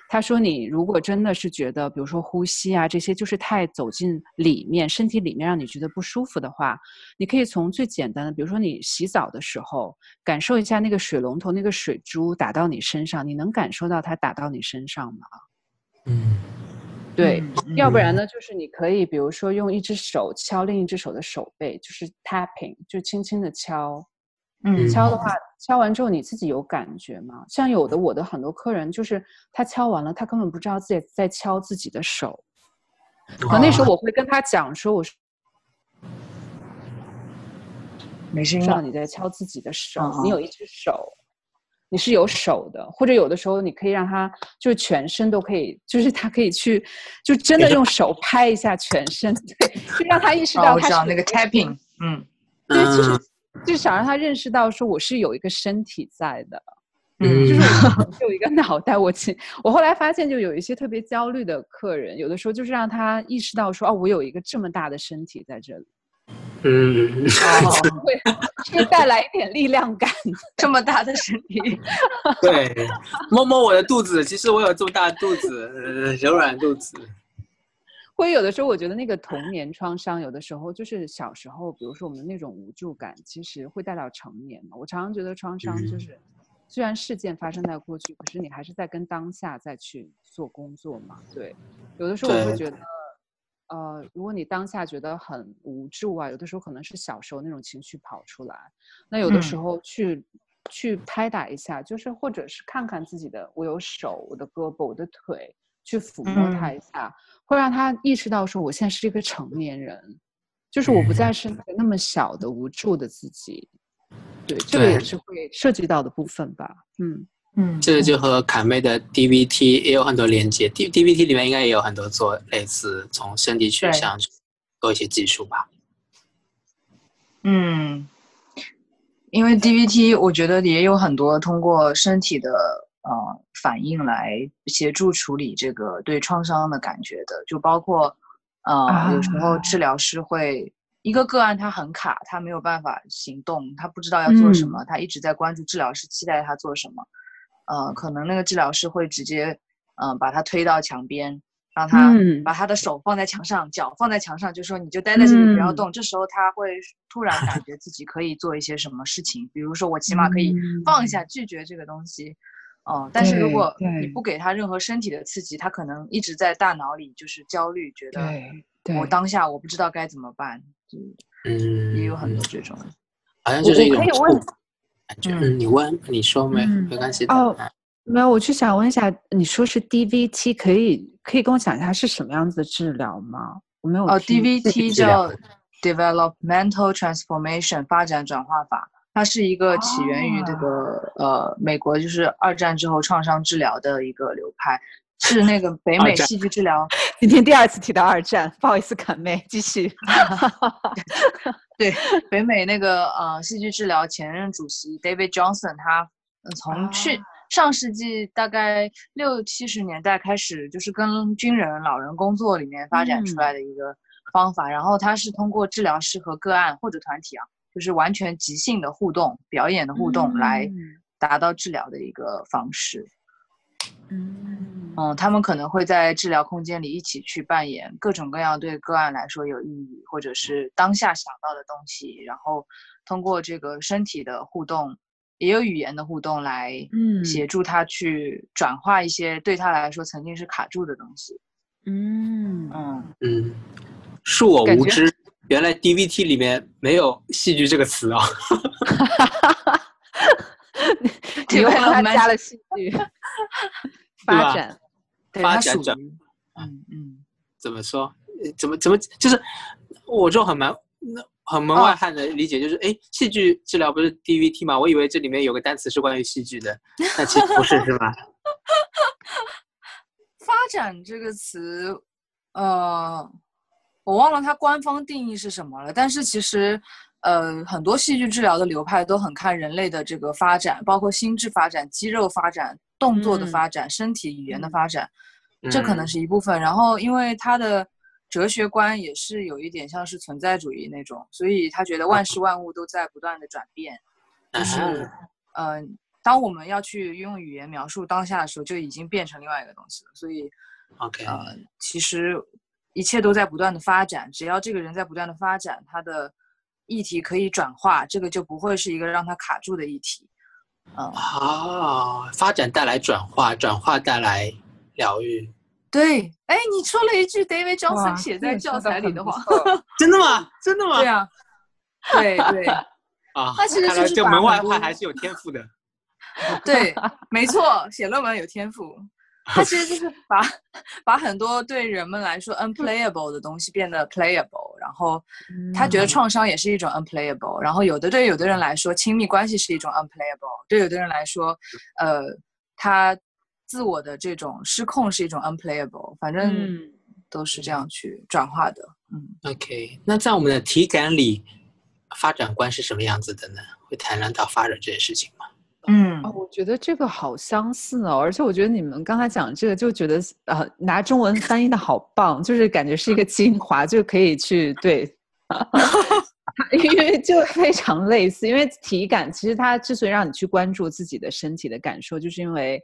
Speaker 2: 他说，你如果真的是觉得，比如说呼吸啊这些，就是太走进里面，身体里面让你觉得不舒服的话，你可以从最简单的，比如说你洗澡的时候，感受一下那个水龙头那个水珠打到你身上，你能感受到它打到你身上吗？
Speaker 3: 嗯。
Speaker 2: 对，要不然呢，就是你可以，比如说用一只手敲另一只手的手背，就是 tapping，就轻轻的敲。
Speaker 1: 嗯，
Speaker 2: 敲的话，敲完之后你自己有感觉吗？像有的我的很多客人，就是他敲完了，他根本不知道自己在敲自己的手。可那时候我会跟他讲说，我说，
Speaker 1: 没事，
Speaker 2: 知道你在敲自己的手，你有一只手。你是有手的，或者有的时候你可以让他就是全身都可以，就是他可以去，就真的用手拍一下全身，[laughs] 对，就让他意识到他
Speaker 1: 是那个 tapping，
Speaker 2: 嗯，对，其实就想让他认识到说我是有一个身体在的，
Speaker 3: 嗯，
Speaker 2: 就是我有一个脑袋。我其我后来发现，就有一些特别焦虑的客人，有的时候就是让他意识到说，哦，我有一个这么大的身体在这里。
Speaker 3: 嗯，
Speaker 2: 会会带来一点力量感。
Speaker 1: 这么大的身体，
Speaker 3: 对，摸摸我的肚子，其实我有这么大的肚子，柔软肚子。
Speaker 2: 会有的时候，我觉得那个童年创伤，有的时候就是小时候，比如说我们那种无助感，其实会带到成年嘛。我常常觉得创伤就是，虽然事件发生在过去，可是你还是在跟当下再去做工作嘛。对，有的时候我会觉得。呃，如果你当下觉得很无助啊，有的时候可能是小时候那种情绪跑出来，那有的时候去去拍打一下，就是或者是看看自己的，我有手、我的胳膊、我的腿，去抚摸他一下，会让他意识到说，我现在是一个成年人，就是我不再是那么小的无助的自己。对，这个也是会涉及到的部分吧。嗯。
Speaker 1: 嗯，
Speaker 3: 这个就和卡妹的 DVT 也有很多连接，D DVT 里面应该也有很多做类似从身体取向做一些技术吧。
Speaker 1: 嗯因为 DVT 我觉得也有很多通过身体的呃反应来协助处理这个对创伤的感觉的，就包括呃有时候治疗师会一个个案他很卡，他没有办法行动，他不知道要做什么，他一直在关注治疗师期待他做什么，呃，可能那个治疗师会直接嗯把他推到墙边。让他把他的手放在墙上，脚放在墙上，就说你就待在这里不要动。这时候他会突然感觉自己可以做一些什么事情，比如说我起码可以放下拒绝这个东西。哦，但是如果你不给他任何身体的刺激，他可能一直在大脑里就是焦虑，觉得我当下我不知道该怎么办。嗯，也有很多这种，
Speaker 3: 好像就是一种感觉。嗯，你问你说没没关系的。
Speaker 2: 没有，我就想问一下，你说是 DVT，可以可以跟我讲一下是什么样子的治疗吗？我没有
Speaker 1: 哦，DVT 叫 Developmental Transformation 发展转化法，它是一个起源于这个呃美国，就是二战之后创伤治疗的一个流派，是那个北美戏剧治疗。[laughs]
Speaker 2: 今天第二次提到二战，不好意思，肯妹继续。[laughs]
Speaker 1: 对，北美那个呃戏剧治疗前任主席 David Johnson，他从去。上世纪大概六七十年代开始，就是跟军人、老人工作里面发展出来的一个方法。然后他是通过治疗师和个案或者团体啊，就是完全即兴的互动、表演的互动来达到治疗的一个方式。嗯嗯，他们可能会在治疗空间里一起去扮演各种各样对个案来说有意义或者是当下想到的东西，然后通过这个身体的互动。也有语言的互动来，嗯，协助他去转化一些对他来说曾经是卡住的东西。
Speaker 3: 嗯嗯嗯，恕我无知，原来 DVT 里面没有戏剧这个词啊！[laughs]
Speaker 2: 你为他加了戏剧 [laughs] 发展，
Speaker 3: 发展转，嗯嗯，怎么说？怎么怎么就是我这种很蛮那。很门外汉的理解就是，哎，戏剧治疗不是 DVT 吗？我以为这里面有个单词是关于戏剧的，但其实不是，是吧？[laughs]
Speaker 1: 发展这个词，呃，我忘了它官方定义是什么了。但是其实，呃，很多戏剧治疗的流派都很看人类的这个发展，包括心智发展、肌肉发展、动作的发展、身体语言的发展，这可能是一部分。然后，因为他的。哲学观也是有一点像是存在主义那种，所以他觉得万事万物都在不断的转变，就是，嗯，当我们要去用语言描述当下的时候，就已经变成另外一个东西了。所以
Speaker 3: ，OK，
Speaker 1: 呃，其实一切都在不断的发展，只要这个人在不断的发展，他的议题可以转化，这个就不会是一个让他卡住的议题。
Speaker 3: 嗯，啊，发展带来转化，转化带来疗愈。
Speaker 1: 对，哎，你说了一句 David Johnson 写在教材里的话，[laughs]
Speaker 3: 真的吗？真的吗？
Speaker 1: 对啊，对对 [laughs]
Speaker 3: 啊，他其实就是就门外汉还是有天赋的。[laughs]
Speaker 1: 对，没错，写论文有天赋。他其实就是把把很多对人们来说 unplayable 的东西变得 playable，然后他觉得创伤也是一种 unplayable，然后有的对有的人来说亲密关系是一种 unplayable，对有的人来说，呃，他。自我的这种失控是一种 unplayable，反正都是这样去转化的。嗯
Speaker 3: ，OK，那在我们的体感里，发展观是什么样子的呢？会谈论到发展这件事情吗？
Speaker 1: 嗯，
Speaker 2: 我觉得这个好相似哦，而且我觉得你们刚才讲这个，就觉得呃，拿中文翻译的好棒，就是感觉是一个精华，就可以去对，[laughs] 因为就非常类似，因为体感其实它之所以让你去关注自己的身体的感受，就是因为。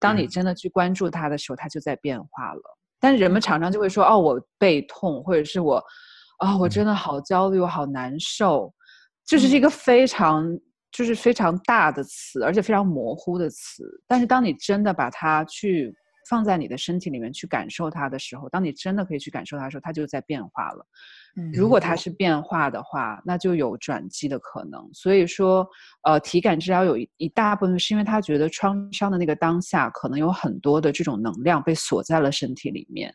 Speaker 2: 当你真的去关注它的时候，它就在变化了。但是人们常常就会说：“哦，我背痛，或者是我，啊，我真的好焦虑，我好难受。”就是一个非常，就是非常大的词，而且非常模糊的词。但是当你真的把它去放在你的身体里面去感受它的时候，当你真的可以去感受它的时候，它就在变化了。如果它是变化的话，那就有转机的可能。所以说，呃，体感治疗有一一大部分是因为他觉得创伤的那个当下，可能有很多的这种能量被锁在了身体里面。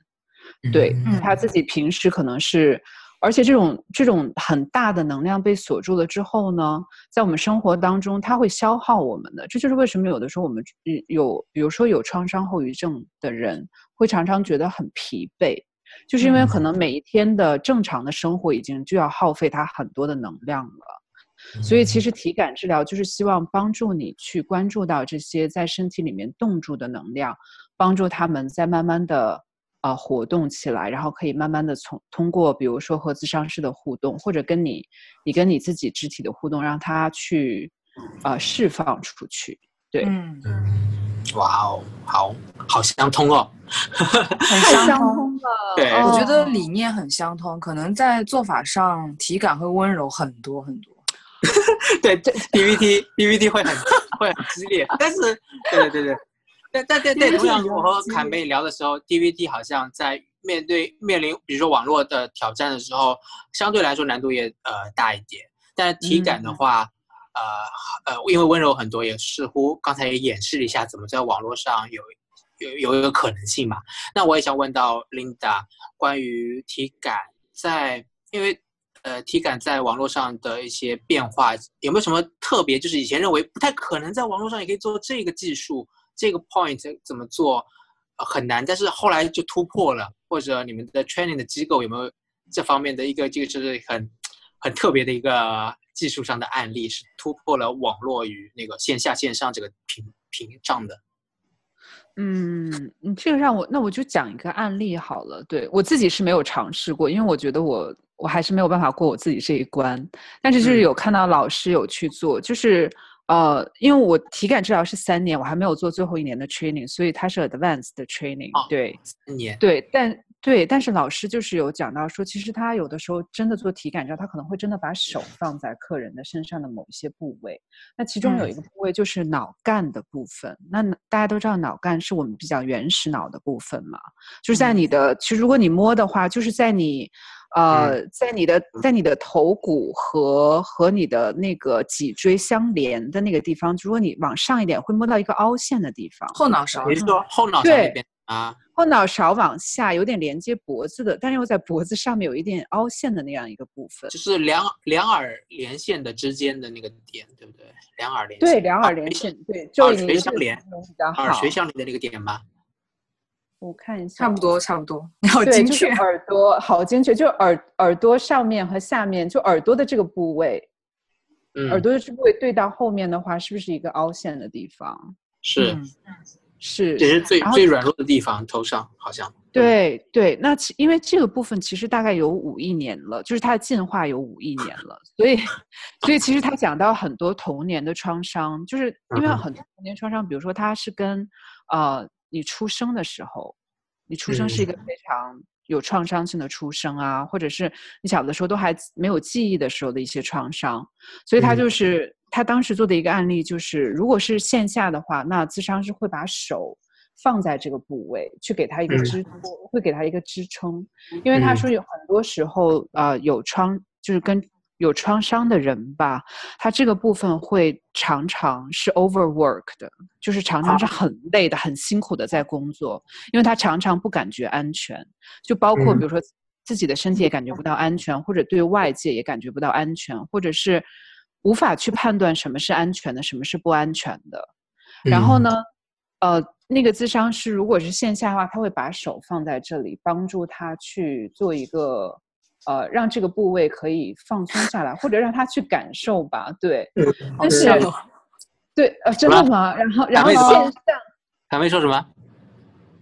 Speaker 2: 对他自己平时可能是，而且这种这种很大的能量被锁住了之后呢，在我们生活当中，它会消耗我们的。这就是为什么有的时候我们有，比如说有创伤后遗症的人，会常常觉得很疲惫。就是因为可能每一天的正常的生活已经就要耗费他很多的能量了，所以其实体感治疗就是希望帮助你去关注到这些在身体里面冻住的能量，帮助他们在慢慢的呃活动起来，然后可以慢慢的从通过比如说和咨商师的互动，或者跟你你跟你自己肢体的互动，让他去呃释放出去。对，
Speaker 1: 嗯，
Speaker 3: 嗯，哇哦，好好相通哦。[laughs]
Speaker 1: 很相通。
Speaker 2: 的
Speaker 3: 对
Speaker 1: 我觉得
Speaker 2: 哦
Speaker 1: 理念很相通，可能在做法上体感会温柔很多很多。[laughs]
Speaker 3: 对，PPT PPT 会很会很激烈，但是对对对对，但但对对
Speaker 1: ，PPT
Speaker 3: 同样我和坎贝聊的时候，DVD 好像在面对面临比如说网络的挑战的时候，相对来说难度也呃大一点，但是体感的
Speaker 2: 嗯
Speaker 3: 话，呃呃，因为温柔很多，也似乎刚才也演示了一下怎么在网络上有。有有一个可能性嘛？那我也想问到 Linda 关于体感在，因为呃体感在网络上的一些变化，有没有什么特别？就是以前认为不太可能在网络上也可以做这个技术，这个 point 怎么做、呃、很难，但是后来就突破了，或者你们的 training 的机构有没有这方面的一个这个就是很很特别的一个技术上的案例，是突破了网络与那个线下线上这个屏屏障的？
Speaker 2: 嗯，你这个让我，那我就讲一个案例好了。对我自己是没有尝试过，因为我觉得我我还是没有办法过我自己这一关。但是就是
Speaker 3: 嗯
Speaker 2: 有看到老师有去做，就是呃，因为我体感治疗是三年，我还没有做最后一年的 training，所以它是 advanced 的 training、
Speaker 3: 哦
Speaker 2: 对
Speaker 3: 三年，
Speaker 2: 对，但对，但是老师就是有讲到说，其实他有的时候真的做体感治疗，他可能会真的把手放在客人的身上的某一些部位。那其中有
Speaker 1: 嗯
Speaker 2: 一个部位就是脑干的部分。那大家都知道，脑干是我们比较原始脑的部分嘛，就是在
Speaker 1: 嗯
Speaker 2: 你的，其实如果你摸的话，就是在你。呃，在你的在你的头骨和和你的那个脊椎相连的那个地方，如果你往上一点，会摸到一个凹陷的地方。
Speaker 1: 后脑勺
Speaker 3: 你是说后脑勺
Speaker 2: 对
Speaker 3: 那边啊？
Speaker 2: 后脑勺往下有点连接脖子的，但是又在脖子上面有一点凹陷的那样一个部分。
Speaker 3: 就是两两耳连线的之间的那个点，对不对？两耳连线，
Speaker 2: 对，两耳连
Speaker 3: 垂
Speaker 2: 线，对，就
Speaker 3: 耳垂相连
Speaker 2: 比较
Speaker 3: 耳
Speaker 2: 好。
Speaker 3: 垂相连的那个点吗？
Speaker 2: 我看一下，
Speaker 1: 差不。多差不多，你好
Speaker 2: 对，就是
Speaker 1: 精确。
Speaker 2: 耳朵好精确，就耳耳朵上面和下面，就耳朵的这个部位，
Speaker 3: 嗯，
Speaker 2: 耳朵的这个部位对到后面的话，是不是一个凹陷的地方？
Speaker 3: 是，
Speaker 1: 嗯
Speaker 2: 是，
Speaker 3: 这是最最软弱的地方，头上好像。
Speaker 2: 对对，那其因为这个部分其实大概有五亿年了，就是它的进化有五亿年了，所以 [laughs] 所以其实他讲到很多童年的创伤，就是因为很多童年创伤，比如说它是跟呃你出生的时候，你出生是一个
Speaker 3: 嗯。
Speaker 2: 非常有创伤性的出生啊，或者是你小的时候都还没有记忆的时候的一些创伤，所以他
Speaker 3: 嗯。
Speaker 2: 就是他当时做的一个案例就是，如果是线下的话，那咨商是会把手。放在这个部位，去给他一个
Speaker 3: 嗯。
Speaker 2: 支托，会给他一个支撑，因为他
Speaker 3: 嗯。
Speaker 2: 说有很多时候，呃，有创就是跟有创伤的人吧，他这个部分会常常是 overwork 的，就是常常是很累的、很辛苦的在工作，因为他常常不感觉安全，就包括
Speaker 3: 嗯。
Speaker 2: 比如说自己的身体也感觉不到安全，或者对外界也感觉不到安全，或者是无法去判断什么是安全的，什么是不安全的。然后
Speaker 3: 嗯。
Speaker 2: 呢，呃，那个咨商师如果是线下的话，他会把手放在这里，帮助他去做一个，呃，让这个部位可以放松下来，或者让他去感受吧。对，
Speaker 1: 好
Speaker 2: 但是对，呃，真的吗？然后，然后
Speaker 3: 为什么
Speaker 2: 线上，
Speaker 3: 还没说什么？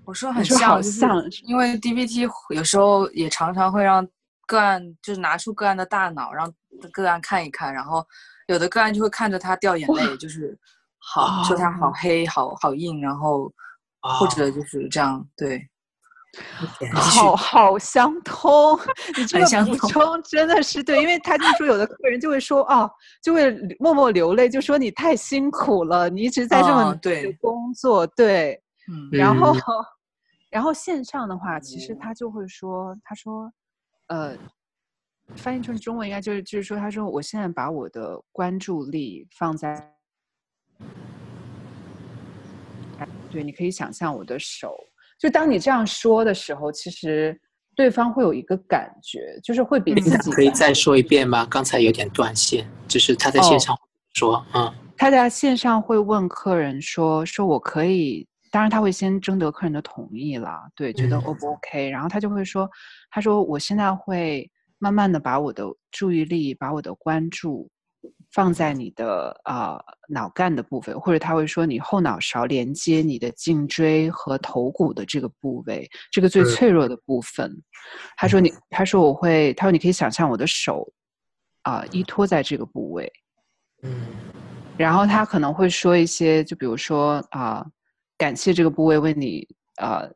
Speaker 1: 我说很像，就是
Speaker 2: 像
Speaker 1: 因为 DBT 有时候也常常会让个案就是拿出个案的大脑，让个案看一看，然后有的个案就会看着他掉眼泪，就是好说他好
Speaker 2: 哦
Speaker 1: 黑，好好硬，然后或者就是这样，对，[laughs]
Speaker 2: 好好相通，你 [laughs] 这个补
Speaker 1: 很相通
Speaker 2: 充。真的是对，因为他就说有的客人就会说哦，就会默默流泪，就说你太辛苦了，你一直在这么
Speaker 1: 对。
Speaker 2: 工作，对，
Speaker 1: 嗯。
Speaker 2: 然后
Speaker 3: 嗯，[laughs]
Speaker 2: 然后线上的话，其实他就会说，他说，呃，翻译成中文应该就是就是说，他说我现在把我的关注力放在，对，你可以想象我的手，就当你这样说的时候，其实对方会有一个感觉，就是会比自己
Speaker 3: 可以再说一遍吗？刚才有点断线，就是他在线
Speaker 2: 哦
Speaker 3: 上说，嗯
Speaker 2: 他在线上会问客人说：“说我可以，当然他会先征得客人的同意了，对，觉得
Speaker 3: 嗯
Speaker 2: O 不 OK，、然后他就会说，他说我现在会慢慢的把我的注意力、把我的关注放在你的啊脑干的部分，或者他会说你后脑勺连接你的颈椎和头骨的这个部位，这个最脆弱的部分。他说你，他说我会，他说你可以想象我的手啊依托在这个部位。
Speaker 3: 嗯，
Speaker 2: 然后他可能会说一些，就比如说啊，感谢这个部位为你呃，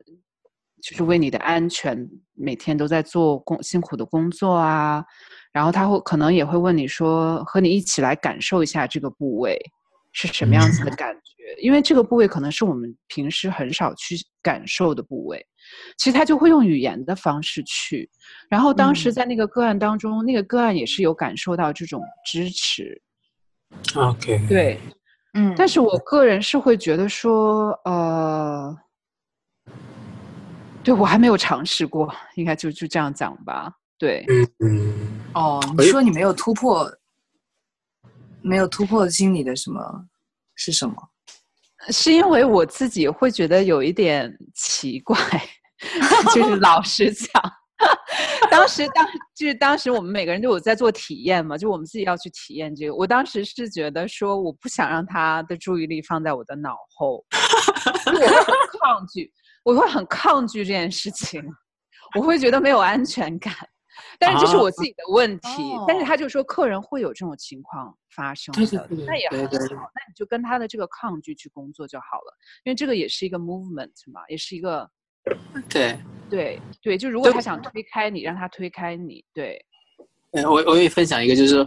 Speaker 2: 就是为你的安全每天都在做工辛苦的工作啊。然后他会可能也会问你说，和你一起来感受一下这个部位是什么样子的感觉，因为这个部位可能是我们平时很少去感受的部位。其实他就会用语言的方式去。然后当时在那个个案当中，那个个案也是有感受到这种支持。
Speaker 3: OK，
Speaker 2: 对，
Speaker 1: 嗯，
Speaker 2: 但是我个人是会觉得说，呃，对我还没有尝试过，应该就就这样讲吧。对，
Speaker 3: 嗯嗯，
Speaker 1: 哦，你说你没有突破，没有突破心理的什么是什么？
Speaker 2: 是因为我自己会觉得有一点奇怪，[laughs] 就是老实讲，[laughs] 当时当就是当时我们每个人都有在做体验嘛，就我们自己要去体验这个。我当时是觉得说，我不想让他的注意力放在我的脑后，[laughs] 我会很抗拒，我会很抗拒这件事情，我会觉得没有安全感。但是这是我自己的问题，但是他就说客人会有这种情况发生的，那也很好，那你就跟他的这个抗拒去工作就好了，因为这个也是一个 movement 嘛，也是一个，
Speaker 3: 对
Speaker 2: 对对，就如果他想推开你，让他推开你，对。
Speaker 3: 呃，我我也分享一个，就是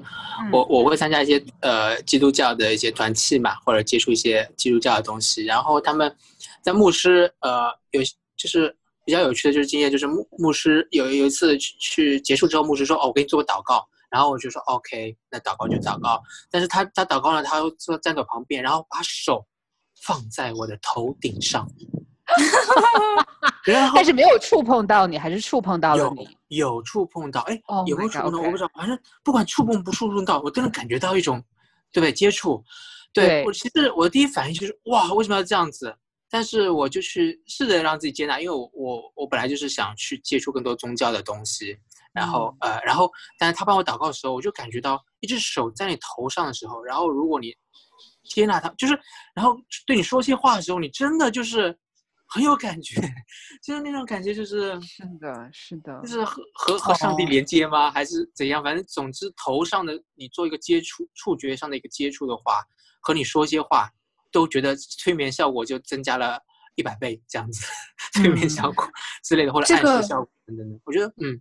Speaker 3: 我我会参加一些呃基督教的一些团契嘛，或者接触一些基督教的东西，然后他们在牧师呃有就是。比较有趣的就是经验，就是牧牧师有有一次去去结束之后，牧师说：“哦，我给你做个祷告。”然后我就说：“OK，那祷告就祷告。”但是他他祷告了，他又坐站在旁边，然后把手放在我的头顶上，[laughs]
Speaker 2: 然后但是没有触碰到你，还是触碰到了你？
Speaker 3: 有触碰到，哎，有没有触碰到？我不知道，反正不管触碰不触碰到，我都能感觉到一种，对不对？接触，对我其实我的第一反应就是哇，为什么要这样子？但是我就去试着让自己接纳，因为我我我本来就是想去接触更多宗教的东西，然后呃，然后但是他帮我祷告的时候，我就感觉到一只手在你头上的时候，然后如果你接纳他，就是然后对你说些话的时候，你真的就是很有感觉，[laughs] 就是那种感觉就是
Speaker 2: 是的，是的，
Speaker 3: 就是和和和上帝连接吗？还是怎样？反正总之头上的你做一个接触触觉上的一个接触的话，和你说些话。都觉得催眠效果就增加了一百倍这样子，催眠效果 [laughs] 之类的，或者暗示效果等等的，我觉得嗯，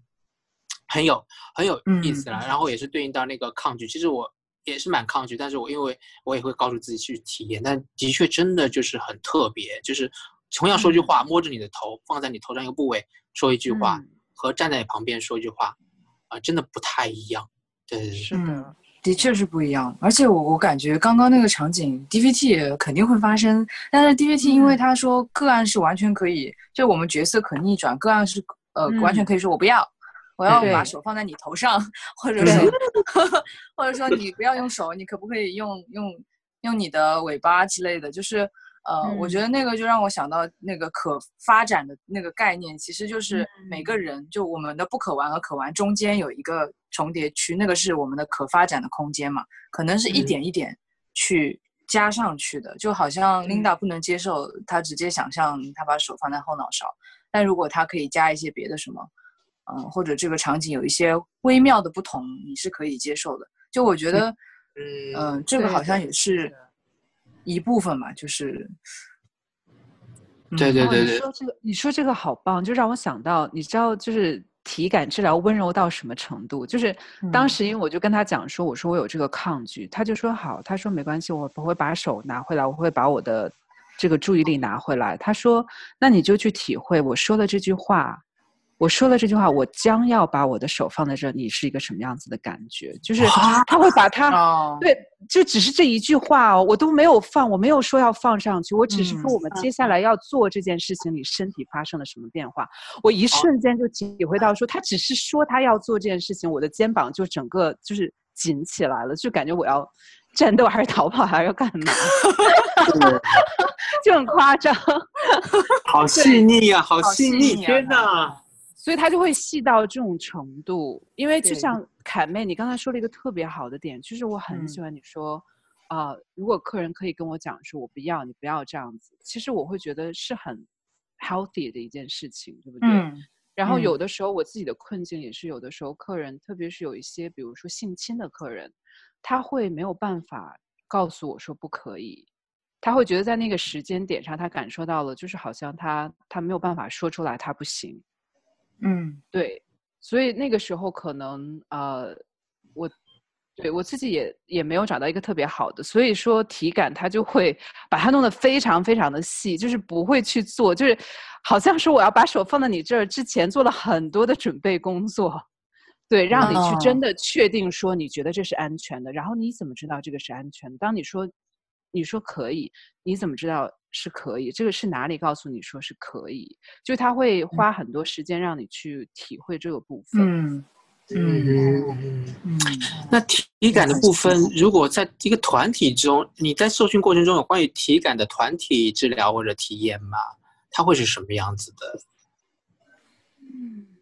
Speaker 3: 很有很有意思啦。然后也是对应到那个抗拒，其实我也是蛮抗拒，但是我因为我也会告诉自己去体验，但的确真的就是很特别，就是同样说句话，摸着你的头，放在你头上一个部位说一句话，和站在你旁边说一句话，啊，真的不太一样。对，
Speaker 2: 是的。
Speaker 1: 的确是不一样，而且我我感觉刚刚那个场景，DVT 肯定会发生，但是 DVT 因为他说个案是完全可以，就我们角色可逆转，个案是呃完全可以说我不要，我要把手放在你头上，或者说。[laughs] 或者说你不要用手，你可不可以用用用你的尾巴之类的，就是。呃，我觉得那个就让我想到那个可发展的那个概念，其实就是每个人就我们的不可玩和可玩中间有一个重叠区，那个是我们的可发展的空间嘛，可能是一点一点去加上去的，就好像 Linda 不能接受他直接想象他把手放在后脑勺，但如果他可以加一些别的什么，嗯，或者这个场景有一些微妙的不同，你是可以接受的。就我觉得，嗯，这个好像也是。一部分嘛，就是，
Speaker 3: 对对对对。
Speaker 2: 你说这个，你说这个好棒，就让我想到，你知道，就是体感治疗温柔到什么程度？就是当时，因为我就跟他讲说，我说我有这个抗拒，他就说好，他说没关系，我不会把手拿回来，我会把我的这个注意力拿回来。他说，那你就去体会我说的这句话。我说了这句话，我将要把我的手放在这，你是一个什么样子的感觉？就是他会把它，对，就只是这一句话哦，我都没有放，我没有说要放上去，我只是说我们接下来要做这件事情，你身体发生了什么变化？我一瞬间就体会到，说他只是说他要做这件事情，我的肩膀就整个就是紧起来了，就感觉我要战斗还是逃跑还是要干嘛？[laughs] 就很夸张，[laughs]
Speaker 3: 好细腻呀，好细腻，天哪！
Speaker 2: 所以他就会细到这种程度，因为就像凯妹，你刚才说了一个特别好的点，就是我很喜欢你说，啊，如果客人可以跟我讲说，我不要，你不要这样子，其实我会觉得是很 healthy 的一件事情，对不对？
Speaker 1: 嗯？
Speaker 2: 然后
Speaker 1: 嗯。
Speaker 2: 有的时候我自己的困境也是，有的时候客人，特别是有一些比如说性侵的客人，他会没有办法告诉我说不可以，他会觉得在那个时间点上，他感受到了，就是好像他他没有办法说出来他不行，
Speaker 1: 嗯。
Speaker 2: 对，所以那个时候可能呃，我对我自己也也没有找到一个特别好的，所以说体感它就会把它弄得非常非常的细，就是不会去做，就是好像是我要把手放在你这儿之前做了很多的准备工作，对，让你去真
Speaker 1: 哦。
Speaker 2: 的确定说你觉得这是安全的，然后你怎么知道这个是安全的？当你说你说可以，你怎么知道是可以？这个是哪里告诉你说是可以？就他会花很多时间让你去体会这个部分。
Speaker 1: 嗯嗯
Speaker 3: 嗯，
Speaker 1: 嗯，
Speaker 3: 那体感的部分，如果在一个团体中，你在受训过程中有关于体感的团体治疗或者体验吗？它会是什么样子的？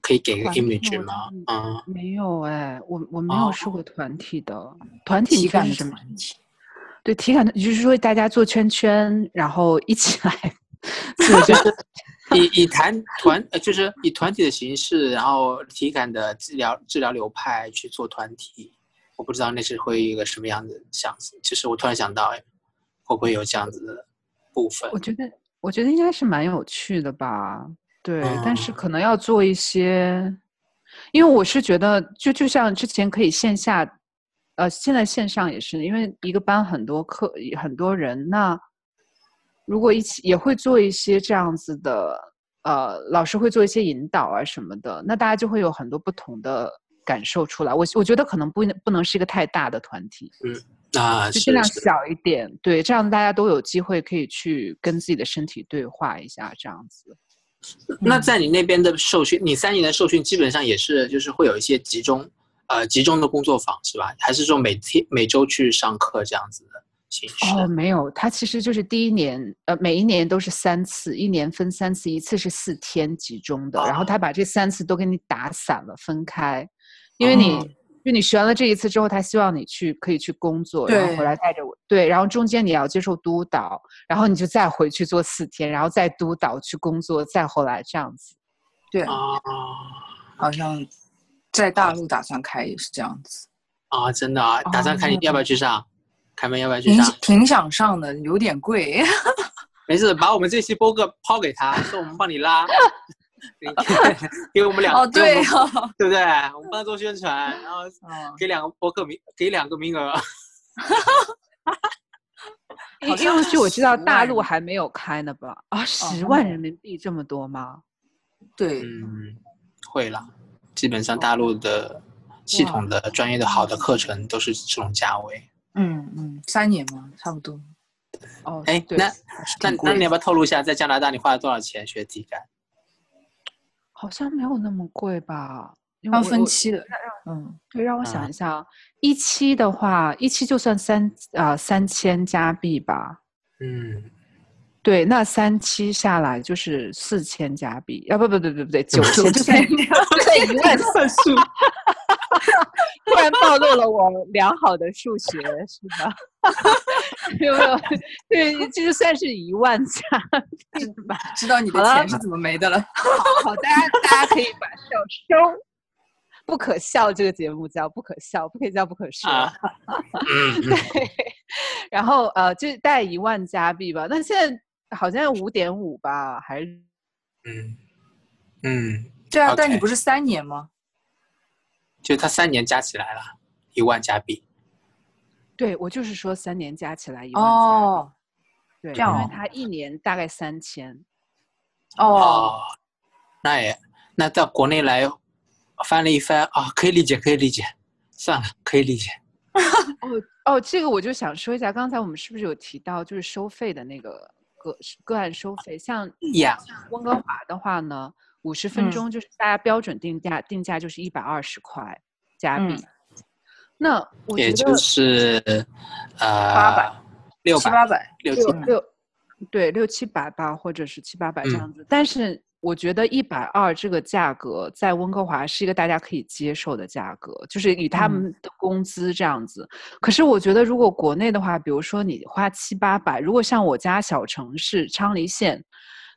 Speaker 3: 可以给个 image 吗？
Speaker 2: 真
Speaker 3: 嗯，
Speaker 2: 没有哎，我我没
Speaker 3: 哦
Speaker 2: 有受过团体的团体，
Speaker 1: 体感
Speaker 2: 是什么？
Speaker 1: 团体，
Speaker 2: 对，体感就是说大家做圈圈，然后一起来 [laughs] 做这个。[laughs]
Speaker 3: 以以团团呃，就是以团体的形式，然后体感的治疗治疗流派去做团体，我不知道那是会一个什么样的想，就是我突然想到，哎，会不会有这样子的部分？
Speaker 2: 我觉得，我觉得应该是蛮有趣的吧。对，但是
Speaker 3: 嗯
Speaker 2: 可能要做一些，因为我是觉得，就就像之前可以线下，呃，现在线上也是，因为一个班很多课很多人，那如果一起也会做一些这样子的，呃，老师会做一些引导啊什么的，那大家就会有很多不同的感受出来。我我觉得可能不不能是一个太大的团体，嗯
Speaker 3: 啊，
Speaker 2: 就尽量小一点，对，这样大家都有机会可以去跟自己的身体对话一下，这样子。
Speaker 3: 那在你那边的受训，你三年的受训基本上也是就是会有一些集中呃集中的工作坊是吧？还是说每天每周去上课这样子的形式？
Speaker 2: 哦，没有，它其实就是第一年，呃，每一年都是三次，一年分三次，一次是四天集中的，然后
Speaker 3: 哦
Speaker 2: 他把这三次都给你打散了，分开，因为你。
Speaker 1: 哦
Speaker 2: 就你学完了这一次之后，他希望你去可以去工作，然后回来带着我，对，然后中间你要接受督导，然后你就再回去做四天，然后再督导去工作，再后来这样子。
Speaker 1: 对，
Speaker 3: 啊
Speaker 1: 好像在大陆打算开也是这样子，
Speaker 3: 啊，真的啊，打算开你
Speaker 2: 哦
Speaker 3: 要不要去上？凯门要不要去上？
Speaker 1: 挺想上的，有点贵。[laughs]
Speaker 3: 没事，把我们这期播客抛给他，说我们帮你拉，[laughs] 给 [laughs] 给我们两
Speaker 1: 哦，
Speaker 3: 给我们
Speaker 1: 对哦，
Speaker 3: 对不对？我们帮他做宣传，然后
Speaker 1: 嗯，
Speaker 3: 给两个播客名，给两个名额。
Speaker 2: 因为据我知道大陆还没有开呢吧？啊，十
Speaker 1: 哦
Speaker 2: 万人民币这么多吗？
Speaker 1: 对，
Speaker 3: 嗯，会啦，基本上大陆的系统的专业的好的课程都是这种价位。
Speaker 1: 嗯嗯，三年嘛，差不多。
Speaker 2: 哦，
Speaker 3: 哎，
Speaker 2: 对，
Speaker 3: 那那那你要不要透露一下，在加拿大你花了多少钱学体感？
Speaker 2: 好像没有那么贵吧？
Speaker 1: 要分期的，嗯，
Speaker 2: 对，让我
Speaker 3: 啊
Speaker 2: 想一下啊，一期的话，一期就算三啊三千加币吧。
Speaker 3: 嗯，
Speaker 2: 对，那三期下来就是四千加币，啊不不不不不对，九千，就算一万算数，[laughs] 突然暴露了我良好的数学，是吧？[laughs] 有没有？对，这就算是一万加币吧。
Speaker 1: 知道你的钱是怎么没的了。
Speaker 2: 好，大家大家可以把笑收。不可笑这个节目叫不可笑，不可以叫不可说。
Speaker 3: 啊嗯嗯
Speaker 2: 对，然后呃，就带一万加币吧。那现在好像五点五吧，还是
Speaker 3: 嗯嗯，
Speaker 1: 对啊，但你不是三年吗？
Speaker 3: 就他三年加起来了一万加币。
Speaker 2: 对我就是说三年加起来一万加。
Speaker 1: 哦
Speaker 2: 对，
Speaker 1: 这样哦
Speaker 2: 因为他一年大概三千。
Speaker 1: 哦，
Speaker 3: 哦，那也那到国内来翻了一番啊，可以理解，可以理解，算了，可以理解。[laughs] [laughs]
Speaker 2: 哦哦，这个我就想说一下，刚才我们是不是有提到就是收费的那个个个案收费？像
Speaker 3: 呀，
Speaker 2: 温哥华的话呢，五十分
Speaker 1: 嗯
Speaker 2: 钟就是大家标准定价，定价就是一百二十块加币。
Speaker 1: 嗯
Speaker 2: 那我觉得
Speaker 3: 也就是呃
Speaker 1: 八百
Speaker 3: 六百
Speaker 1: 七八百，
Speaker 3: 六七
Speaker 2: 六
Speaker 1: 嗯
Speaker 2: 六对六七百吧，或者是七八百这
Speaker 3: 嗯
Speaker 2: 样子。但是我觉得一百二这个价格在温哥华是一个大家可以接受的价格，就是以他们的工资这样子。可是我觉得如果国内的话，比如说你花七八百，如果像我家小城市昌黎县，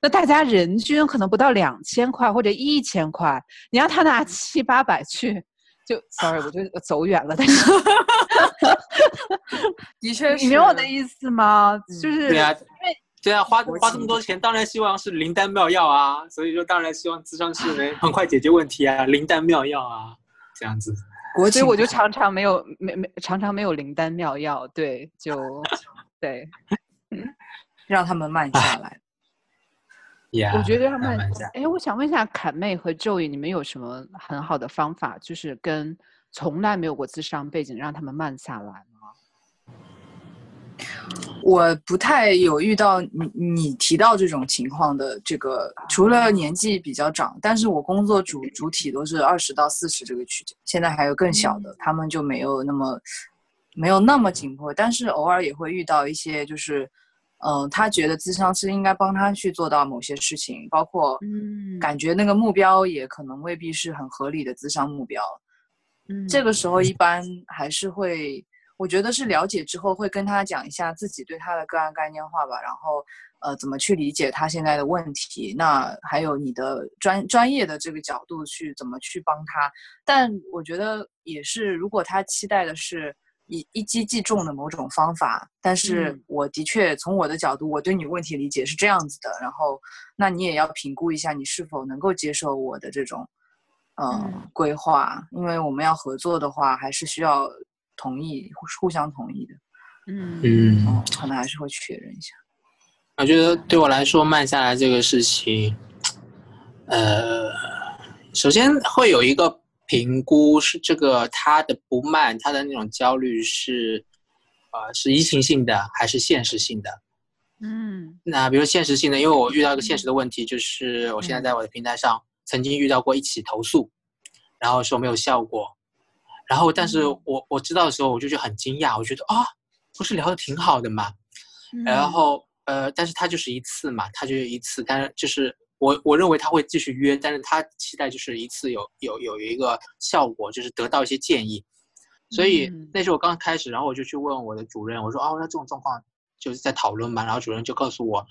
Speaker 2: 那大家人均可能不到两千块或者一千块，你让他拿七八百去，就 [laughs] sorry，我就走远了。但是，
Speaker 1: 的确是，
Speaker 2: 你明白我的意思吗？就是
Speaker 3: 对啊，
Speaker 2: 因为。
Speaker 3: 对啊，花花这么多钱，当然希望是灵丹妙药啊，所以说当然希望智商是能很快解决问题啊，灵丹妙药啊，这样子。
Speaker 2: 所以我就常常没有没没常常没有灵丹妙药，对，就对，[laughs]
Speaker 1: 让他们慢下来。[laughs]
Speaker 3: 呀，
Speaker 2: 我觉得他
Speaker 3: 们，
Speaker 2: 哎，我想问一下侃妹和周宇，你们有什么很好的方法，就是跟从来没有过智商背景，让他们慢下来？
Speaker 1: 我不太有遇到你你提到这种情况的这个，除了年纪比较长，但是我工作主主体都是二十到四十这个区间，现在还有更小的，他们就没有那么没有那么紧迫，但是偶尔也会遇到一些，就是嗯，他觉得咨商师应该帮他去做到某些事情，包括嗯，感觉那个目标也可能未必是很合理的咨商目标，嗯，这个时候一般还是会。我觉得是了解之后会跟他讲一下自己对他的个案概念化吧，然后呃怎么去理解他现在的问题，那还有你的专专业的这个角度去怎么去帮他。但我觉得也是，如果他期待的是一一击即中的某种方法，但是我的确从我的角度，我对你问题理解是这样子的，然后那你也要评估一下你是否能够接受我的这种嗯规划，因为我们要合作的话，还是需要。同意，互相同意的，
Speaker 2: 嗯
Speaker 3: 嗯，
Speaker 1: 可能还是会确认一下。
Speaker 3: 我觉得对我来说，慢下来这个事情，呃，首先会有一个评估，是这个他的不慢，他的那种焦虑是，呃，是移情性的还是现实性的？
Speaker 2: 嗯，
Speaker 3: 那比如现实性的，因为我遇到一个现实的问题，就是我现在在我的平台上曾经遇到过一起投诉，然后说没有效果。然后，但是我我知道的时候，我就觉得很惊讶，我觉得啊，不是聊的挺好的嘛。然后，呃，但是他就是一次嘛，他就一次，但是就是我我认为他会继续约，但是他期待就是一次有有有一个效果，就是得到一些建议。所以那时候我刚开始，然后我就去问我的主任，我说哦，那这种状况就是在讨论嘛。然后主任就告诉我，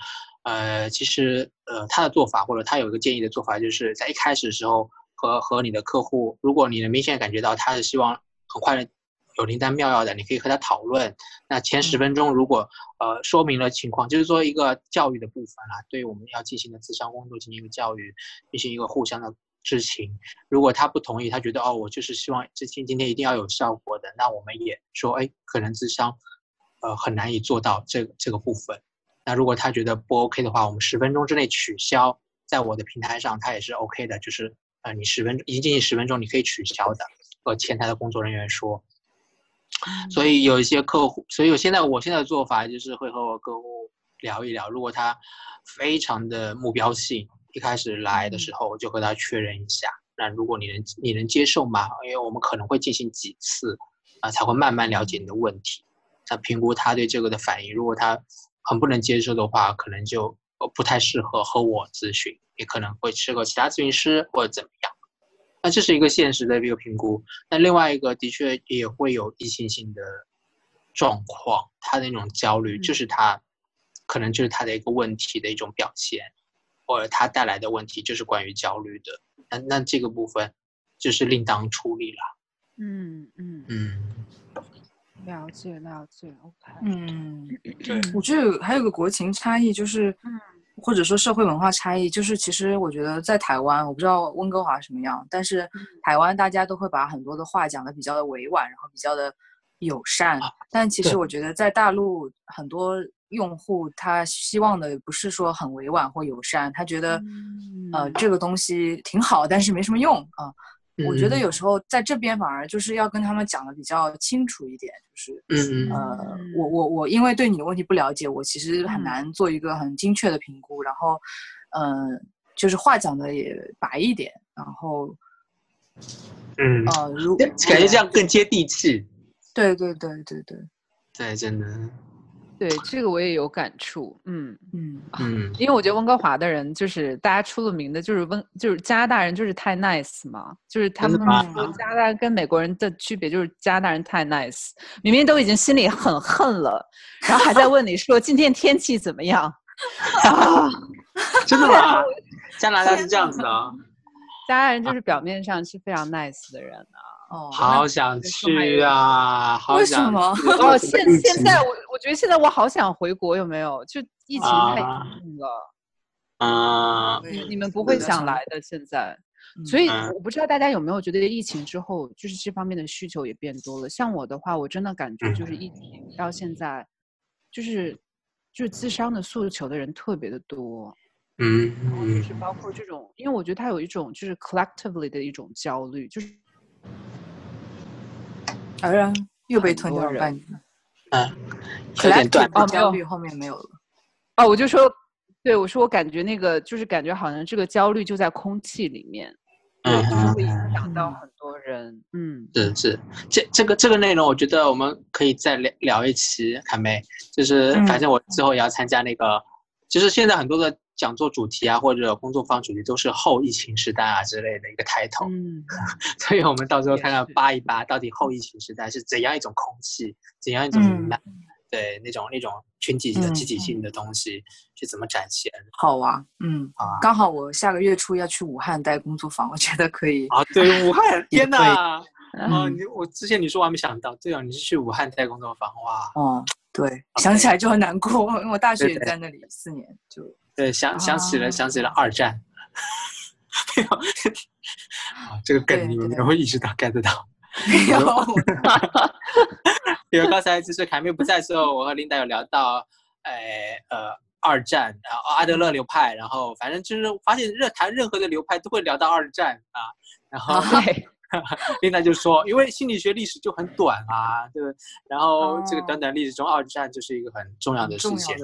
Speaker 3: 呃，其实呃他的做法或者他有一个建议的做法，就是在一开始的时候。和和你的客户，如果你能明显感觉到他是希望很快的有灵丹妙药的，你可以和他讨论。那前十分钟如果呃说明了情况，就是说一个教育的部分啦，对我们要进行的智商工作进行一个教育，进行一个互相的知情。如果他不同意，他觉得哦，我就是希望这今今天一定要有效果的，那我们也说哎，可能智商呃很难以做到这这个部分。那如果他觉得不 OK 的话，我们十分钟之内取消，在我的平台上他也是 OK 的，就是。啊，你十分钟已经进行十分钟，你可以取消的。和前台的工作人员说。所以有一些客户，所以我现在我现在的做法就是会和我客户聊一聊，如果他非常的目标性，一开始来的时候我就和他确认一下。那如果你能你能接受吗？因为我们可能会进行几次啊，才会慢慢了解你的问题，再评估他对这个的反应。如果他很不能接受的话，可能就不太适合和我咨询。也可能会吃个其他咨询师或者怎么样，那这是一个现实的一个评估。那另外一个的确也会有异性性的状况，他的那种焦虑就是他可能就是他的一个问题的一种表现，或者他带来的问题就是关于焦虑的。那那这个部分就是另当处理了。
Speaker 2: 嗯嗯
Speaker 3: 嗯，
Speaker 2: 了解了解，OK。
Speaker 1: 嗯，对，我觉得还有个国情差异就是。或者说社会文化差异，就是其实我觉得在台湾，我不知道温哥华什么样，但是台湾大家都会把很多的话讲的比较的委婉，然后比较的友善。但其实我觉得在大陆很多用户他希望的不是说很委婉或友善，他觉得呃这个东西挺好，但是没什么用啊。我觉得有时候在这边反而就是要跟他们讲的比较清楚一点，就是呃，我我我因为对你的问题不了解，我其实很难做一个很精确的评估。然后，嗯，就是话讲的也白一点，然后，
Speaker 3: 嗯，
Speaker 1: 呃，如
Speaker 3: 感觉这样更接地气。
Speaker 1: 对对对对对，
Speaker 3: 对，真的。
Speaker 2: 对，这个我也有感触。嗯
Speaker 1: 嗯
Speaker 3: 嗯，
Speaker 2: 因为我觉得温哥华的人就是大家出了名的，就是温就是加拿大人就是太 nice 嘛，就是他们说加拿大人跟美国人的区别就是加拿大人太 nice，明明都已经心里很恨了，然后还在问你说今天天气怎么样啊？[laughs] [laughs]
Speaker 3: 真的吗？加拿大是这样子的啊，[laughs]
Speaker 2: 加拿大人就是表面上是非常 nice 的人啊。
Speaker 1: 哦，
Speaker 3: 好想去啊！好
Speaker 1: 为什
Speaker 3: 想
Speaker 1: 么
Speaker 3: 去
Speaker 2: 哦，现现在我我觉得现在我好想回国，有没有？就疫情太严
Speaker 3: 啊
Speaker 2: 重了，
Speaker 3: 嗯
Speaker 1: 对
Speaker 2: 你你们不会想来的。现在，所以
Speaker 3: 嗯
Speaker 2: 我不知道大家有没有觉得疫情之后，就是这方面的需求也变多了。像我的话，我真的感觉就是疫情到现在，就是就是自伤的诉求的人特别的多，
Speaker 3: 嗯
Speaker 2: 然后就是
Speaker 3: 嗯
Speaker 2: 包括这种，因为我觉得他有一种就是 collectively 的一种焦虑，就是
Speaker 1: 哎呀又被吞掉了半年。
Speaker 3: 嗯，有点断
Speaker 1: Collective 的
Speaker 2: 哦没有
Speaker 1: 焦虑后面没有了。
Speaker 2: 哦，我就说，对我说，我感觉那个就是感觉好像这个焦虑就在空气里面，
Speaker 3: 嗯
Speaker 2: 就是会影
Speaker 3: 嗯。
Speaker 2: 响到
Speaker 1: 嗯
Speaker 2: 很多人。嗯，
Speaker 3: 是是，这这个这个内容，我觉得我们可以再聊聊一期，卡妹，就是
Speaker 1: 嗯。
Speaker 3: 反正我之后也要参加那个，就是现在很多的讲座主题啊，或者工作坊主题都是后疫情时代啊之类的一个 title，、
Speaker 2: 嗯，[laughs]
Speaker 3: 所以我们到时候看看扒一扒，到底后疫情时代是怎样一种空气，怎样一种
Speaker 1: 嗯、
Speaker 3: 对那种那种群体的
Speaker 1: 嗯
Speaker 3: 集体性的东西是怎么展现
Speaker 1: 好啊，嗯，
Speaker 3: 啊？
Speaker 1: 刚好我下个月初要去武汉待工作坊，我觉得可以。
Speaker 3: 啊，对，武汉，[laughs] 天哪！哦，
Speaker 1: 嗯。
Speaker 3: 你我之前你说我还没想到，对哦，你是去武汉待工作坊，哇，
Speaker 1: 哦，对，想起来就很难过，因为我大学也在那里四年，就
Speaker 3: 对，想想起了，
Speaker 1: 啊
Speaker 3: 想起了二战。没有，啊，这个梗你们没
Speaker 1: 对
Speaker 3: 有意识到 get 到，
Speaker 1: 没有。[laughs]
Speaker 3: 因为刚才就是凯妹不在的时候，我和琳达有聊到，呃呃，二战，然后阿德勒流派，然后反正就是发现热谈任何的流派都会聊到二战啊，然后
Speaker 2: 对，[laughs]
Speaker 3: 琳达就说，因为心理学历史就很短啊，对，然后这个
Speaker 1: 哦
Speaker 3: 短短历史中，二战就是一个很重要的事情。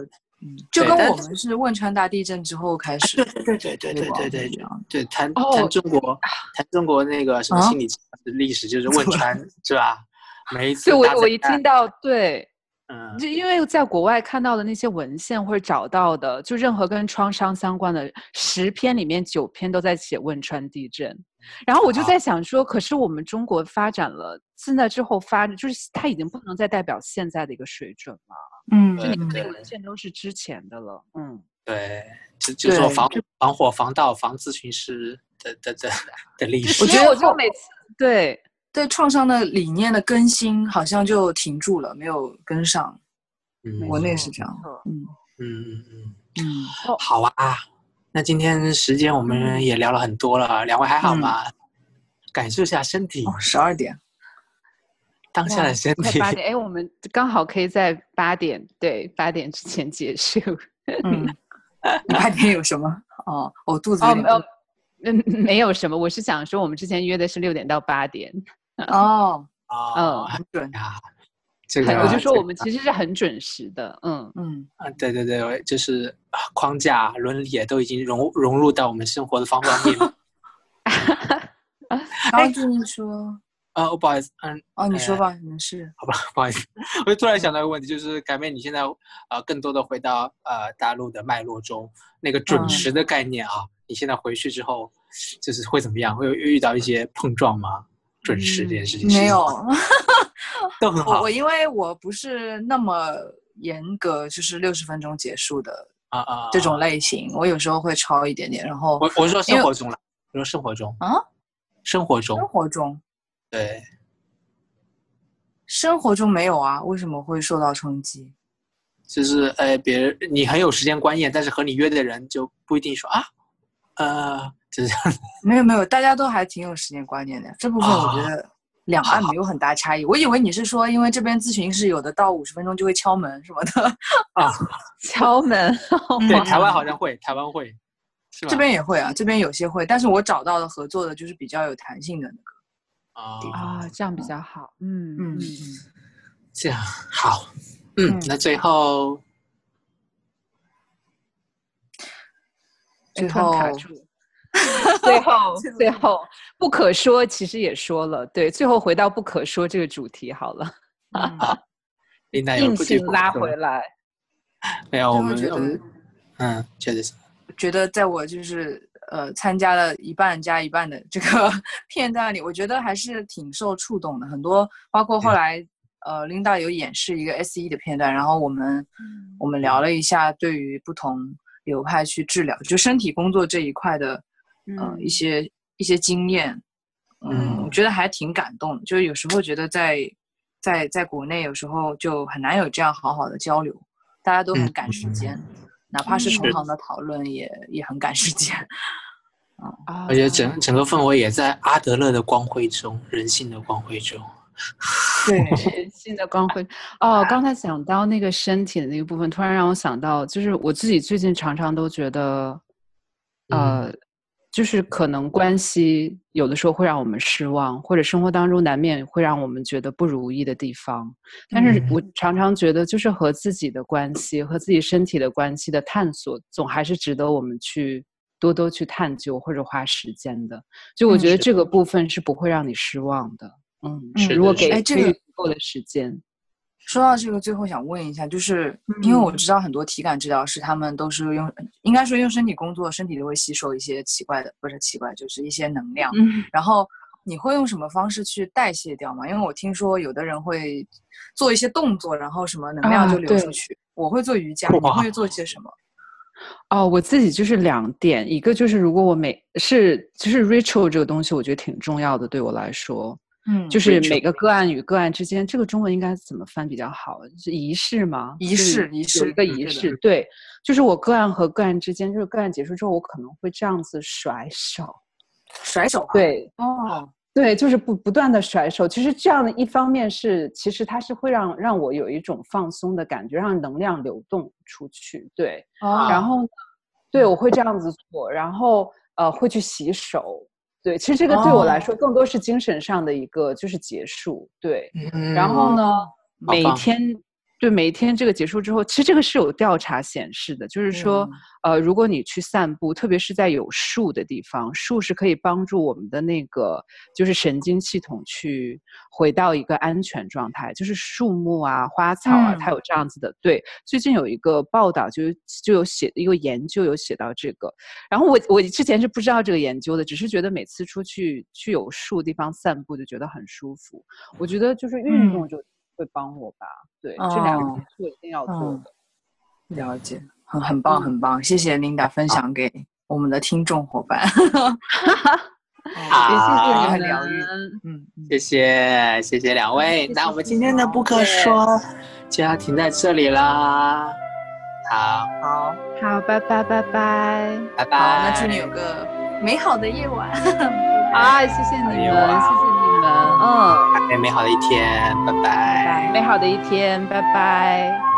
Speaker 1: 嗯，就跟我们是汶川大地震之后开始，
Speaker 3: 对对对对对对对对谈
Speaker 2: 哦
Speaker 3: 谈中国，谈中国那个什么
Speaker 1: 啊？
Speaker 3: 心理的历史，就是汶川是吧？每一次
Speaker 2: 所以我我一听到对，
Speaker 3: 嗯
Speaker 2: 就因为在国外看到的那些文献或者找到的，就任何跟创伤相关的十篇里面九篇都在写汶川地震，然后我就
Speaker 3: 啊
Speaker 2: 在想说，可是我们中国发展了，现在之后发就是它已经不能再代表现在的一个水准了，
Speaker 1: 嗯，
Speaker 3: 对
Speaker 1: 嗯
Speaker 2: 这个文献都是之前的了，嗯，
Speaker 3: 对，就就说
Speaker 1: 对
Speaker 3: 防防火、防盗、防咨询师的的的的历史
Speaker 2: 我觉得
Speaker 1: 我
Speaker 2: 就每次对
Speaker 1: 对创伤的理念的更新好像就停住了，没有跟上。
Speaker 3: 嗯
Speaker 1: 国内是这样嗯。
Speaker 3: 嗯嗯嗯，
Speaker 1: 嗯，
Speaker 3: 好啊。那今天时间我们也聊了很多了，两位还好吗？感受一下身体，
Speaker 1: 哦，十二点，
Speaker 3: 当下的身体。
Speaker 2: 快八点，哎，我们刚好可以在八点对八点之前结束。
Speaker 1: 嗯，[laughs] 八点有什么？哦，我肚子有
Speaker 2: 哦，没有嗯，没有什么，我是想说，我们之前约的是六点到八点，
Speaker 1: 哦，[laughs]
Speaker 3: 哦，
Speaker 1: 很准，
Speaker 3: 啊，这个
Speaker 2: 我就说我们其实是很准时的，嗯，
Speaker 1: 嗯，
Speaker 3: 啊，对对对，就是啊框架、伦理也都已经融融入到我们生活的方方面面。
Speaker 1: 然后就是说，
Speaker 3: 呃，不好意思，嗯，
Speaker 1: 哦，你说
Speaker 3: 哎
Speaker 1: 吧，没事，
Speaker 3: 好吧，不好意思，我就突然想到一个问题，就是改变，你现在呃更多的回到呃大陆的脉络中，那个准
Speaker 1: 嗯
Speaker 3: 时的概念啊，你现在回去之后，就是会怎么样？会有遇到一些碰撞吗？准时这件事情是
Speaker 1: 没有，
Speaker 3: 都很 [laughs] 好
Speaker 1: 我我因为我不是那么严格，就是六十分钟结束的
Speaker 3: 啊啊，
Speaker 1: 这种
Speaker 3: 啊。
Speaker 1: 类型，我有时候会超一点点，然后
Speaker 3: 我我是说生活中了，我说生活中，
Speaker 1: 啊，
Speaker 3: 生活中
Speaker 1: 生活中
Speaker 3: 对，
Speaker 1: 生活中没有啊，为什么会受到冲击？
Speaker 3: 就是哎，别人你很有时间观念，但是和你约的人就不一定说啊，呃，[laughs] 就是这样子 [laughs]
Speaker 1: 没有没有，大家都还挺有时间观念的。这部分我觉得两岸没有很大差异。我以为你是说，因为这边咨询室有的到五十分钟就会敲门什么的，
Speaker 3: 啊，[laughs]
Speaker 2: 敲门，
Speaker 3: 对，
Speaker 1: 嗯
Speaker 3: 台湾好像会，台湾会，是吧？
Speaker 1: 这边也会啊，这边有些会，但是我找到的合作的就是比较有弹性的那个。
Speaker 3: 啊
Speaker 2: 啊，这样比较好，嗯
Speaker 1: 嗯
Speaker 2: 嗯，
Speaker 3: 这样好，嗯，
Speaker 1: 嗯
Speaker 3: 那最后
Speaker 2: 哎
Speaker 1: 最后
Speaker 2: 住。[laughs] 最后，最后不可说，其实也说了，对，最后回到不可说这个主题好了，
Speaker 1: 嗯
Speaker 3: 琳达有
Speaker 2: 硬
Speaker 3: 不
Speaker 2: 拉回来，
Speaker 3: 没有，我们
Speaker 1: 觉得
Speaker 3: 我们嗯，确实是。
Speaker 1: 觉得在我就是呃参加了一半加一半的这个 [laughs] 片段里，我觉得还是挺受触动的。很多包括后来呃，Linda 有演示一个 SE 的片段，然后我们我们。聊了一下对于不同流派去治疗，就身体工作这一块的呃
Speaker 2: 嗯。
Speaker 1: 一些一些经验，嗯，
Speaker 3: 嗯。
Speaker 1: 我觉得还挺感动的。就是有时候觉得在在在国内有时候就很难有这样好好的交流，大家都很
Speaker 3: 嗯。
Speaker 1: 赶时间，哪怕是
Speaker 2: 嗯。
Speaker 1: 同行的讨论也也很赶时间。
Speaker 2: 啊。
Speaker 3: 而且整整个氛围也在阿德勒的光辉中，人性的光辉中。[laughs]
Speaker 1: 对，
Speaker 2: 人性的光辉。哦，刚才讲到那个身体的那个部分，突然让我想到，就是我自己最近常常都觉得，呃，就是可能关系有的时候会让我们失望，或者生活当中难免会让我们觉得不如意的地方。但是我常常觉得，就是和自己的关系、和自己身体的关系的探索，总还是值得我们去多多去探究或者花时间的。就我
Speaker 1: 嗯
Speaker 2: 觉得这个部分是不会让你失望的。嗯，
Speaker 3: 是
Speaker 2: 如果给
Speaker 1: 这个
Speaker 2: 足够的时间，
Speaker 1: 说到这个，最后想问一下，就是因为我
Speaker 2: 嗯
Speaker 1: 知道很多体感治疗师他们都是用，应该说用身体工作，身体都会吸收一些奇怪的，不是奇怪，就是一些能量。
Speaker 2: 嗯，
Speaker 1: 然后你会用什么方式去代谢掉吗？因为我听说有的人会做一些动作，然后什么能量
Speaker 2: 啊
Speaker 1: 就流出
Speaker 2: 对
Speaker 1: 去。我会做瑜伽，你会做些什么？[laughs]
Speaker 2: 哦，我自己就是两点，一个就是如果我每是就是 ritual 这个东西，我觉得挺重要的，对我来说，
Speaker 1: 嗯
Speaker 2: 就是每个个案与个案之间，这个中文应该怎么翻比较好？是仪式吗？
Speaker 1: 仪式仪
Speaker 2: 有
Speaker 1: 式
Speaker 2: 一个仪式，对，就是我个案和个案之间，就是个案结束之后，我可能会这样子甩手，
Speaker 1: 甩手啊。
Speaker 2: 对，
Speaker 1: 哦，
Speaker 2: 对，就是不不断的甩手。其实这样的一方面是，其实它是会让让我有一种放松的感觉，让能量流动出去。对，
Speaker 1: 哦
Speaker 2: 然后呢，对我会这样子做，然后呃会去洗手。对，其实这个对我来
Speaker 1: 哦。
Speaker 2: 说更多是精神上的一个就是结束。对，
Speaker 3: 嗯
Speaker 2: 然后呢，每天对每一天这个结束之后，其实这个是有调查显示的，就是说，呃，如果你去散步，特别是在有树的地方，树是可以帮助我们的那个就是神经系统去回到一个安全状态，就是树木啊、花草啊，它
Speaker 1: 嗯
Speaker 2: 有这样子的。对，最近有一个报道就就有写一个研究有写到这个，然后我我之前是不知道这个研究的，只是觉得每次出去去有树地方散步就觉得很舒服。我觉得就是运动就会帮我吧，对，这两个
Speaker 1: 哦
Speaker 2: 是我一定要做
Speaker 1: 嗯
Speaker 2: 的。
Speaker 1: 了解，很很棒，
Speaker 2: 嗯
Speaker 1: 很棒，谢谢 Linda 分享给我们的听众伙伴。[laughs]
Speaker 2: 谢谢你
Speaker 1: 很疗愈
Speaker 2: 们。
Speaker 1: 嗯，嗯
Speaker 3: 谢谢谢谢两位，那我们今天的不可说就要停在这里啦。好，
Speaker 1: 好，
Speaker 2: 好，拜拜拜拜。
Speaker 3: 拜拜。
Speaker 1: 那祝你有个美好的夜晚。[laughs] [laughs]
Speaker 2: 啊，谢谢你们，谢谢你们，嗯，
Speaker 3: 美美好的一天，拜拜。
Speaker 2: 美好的一天，拜拜。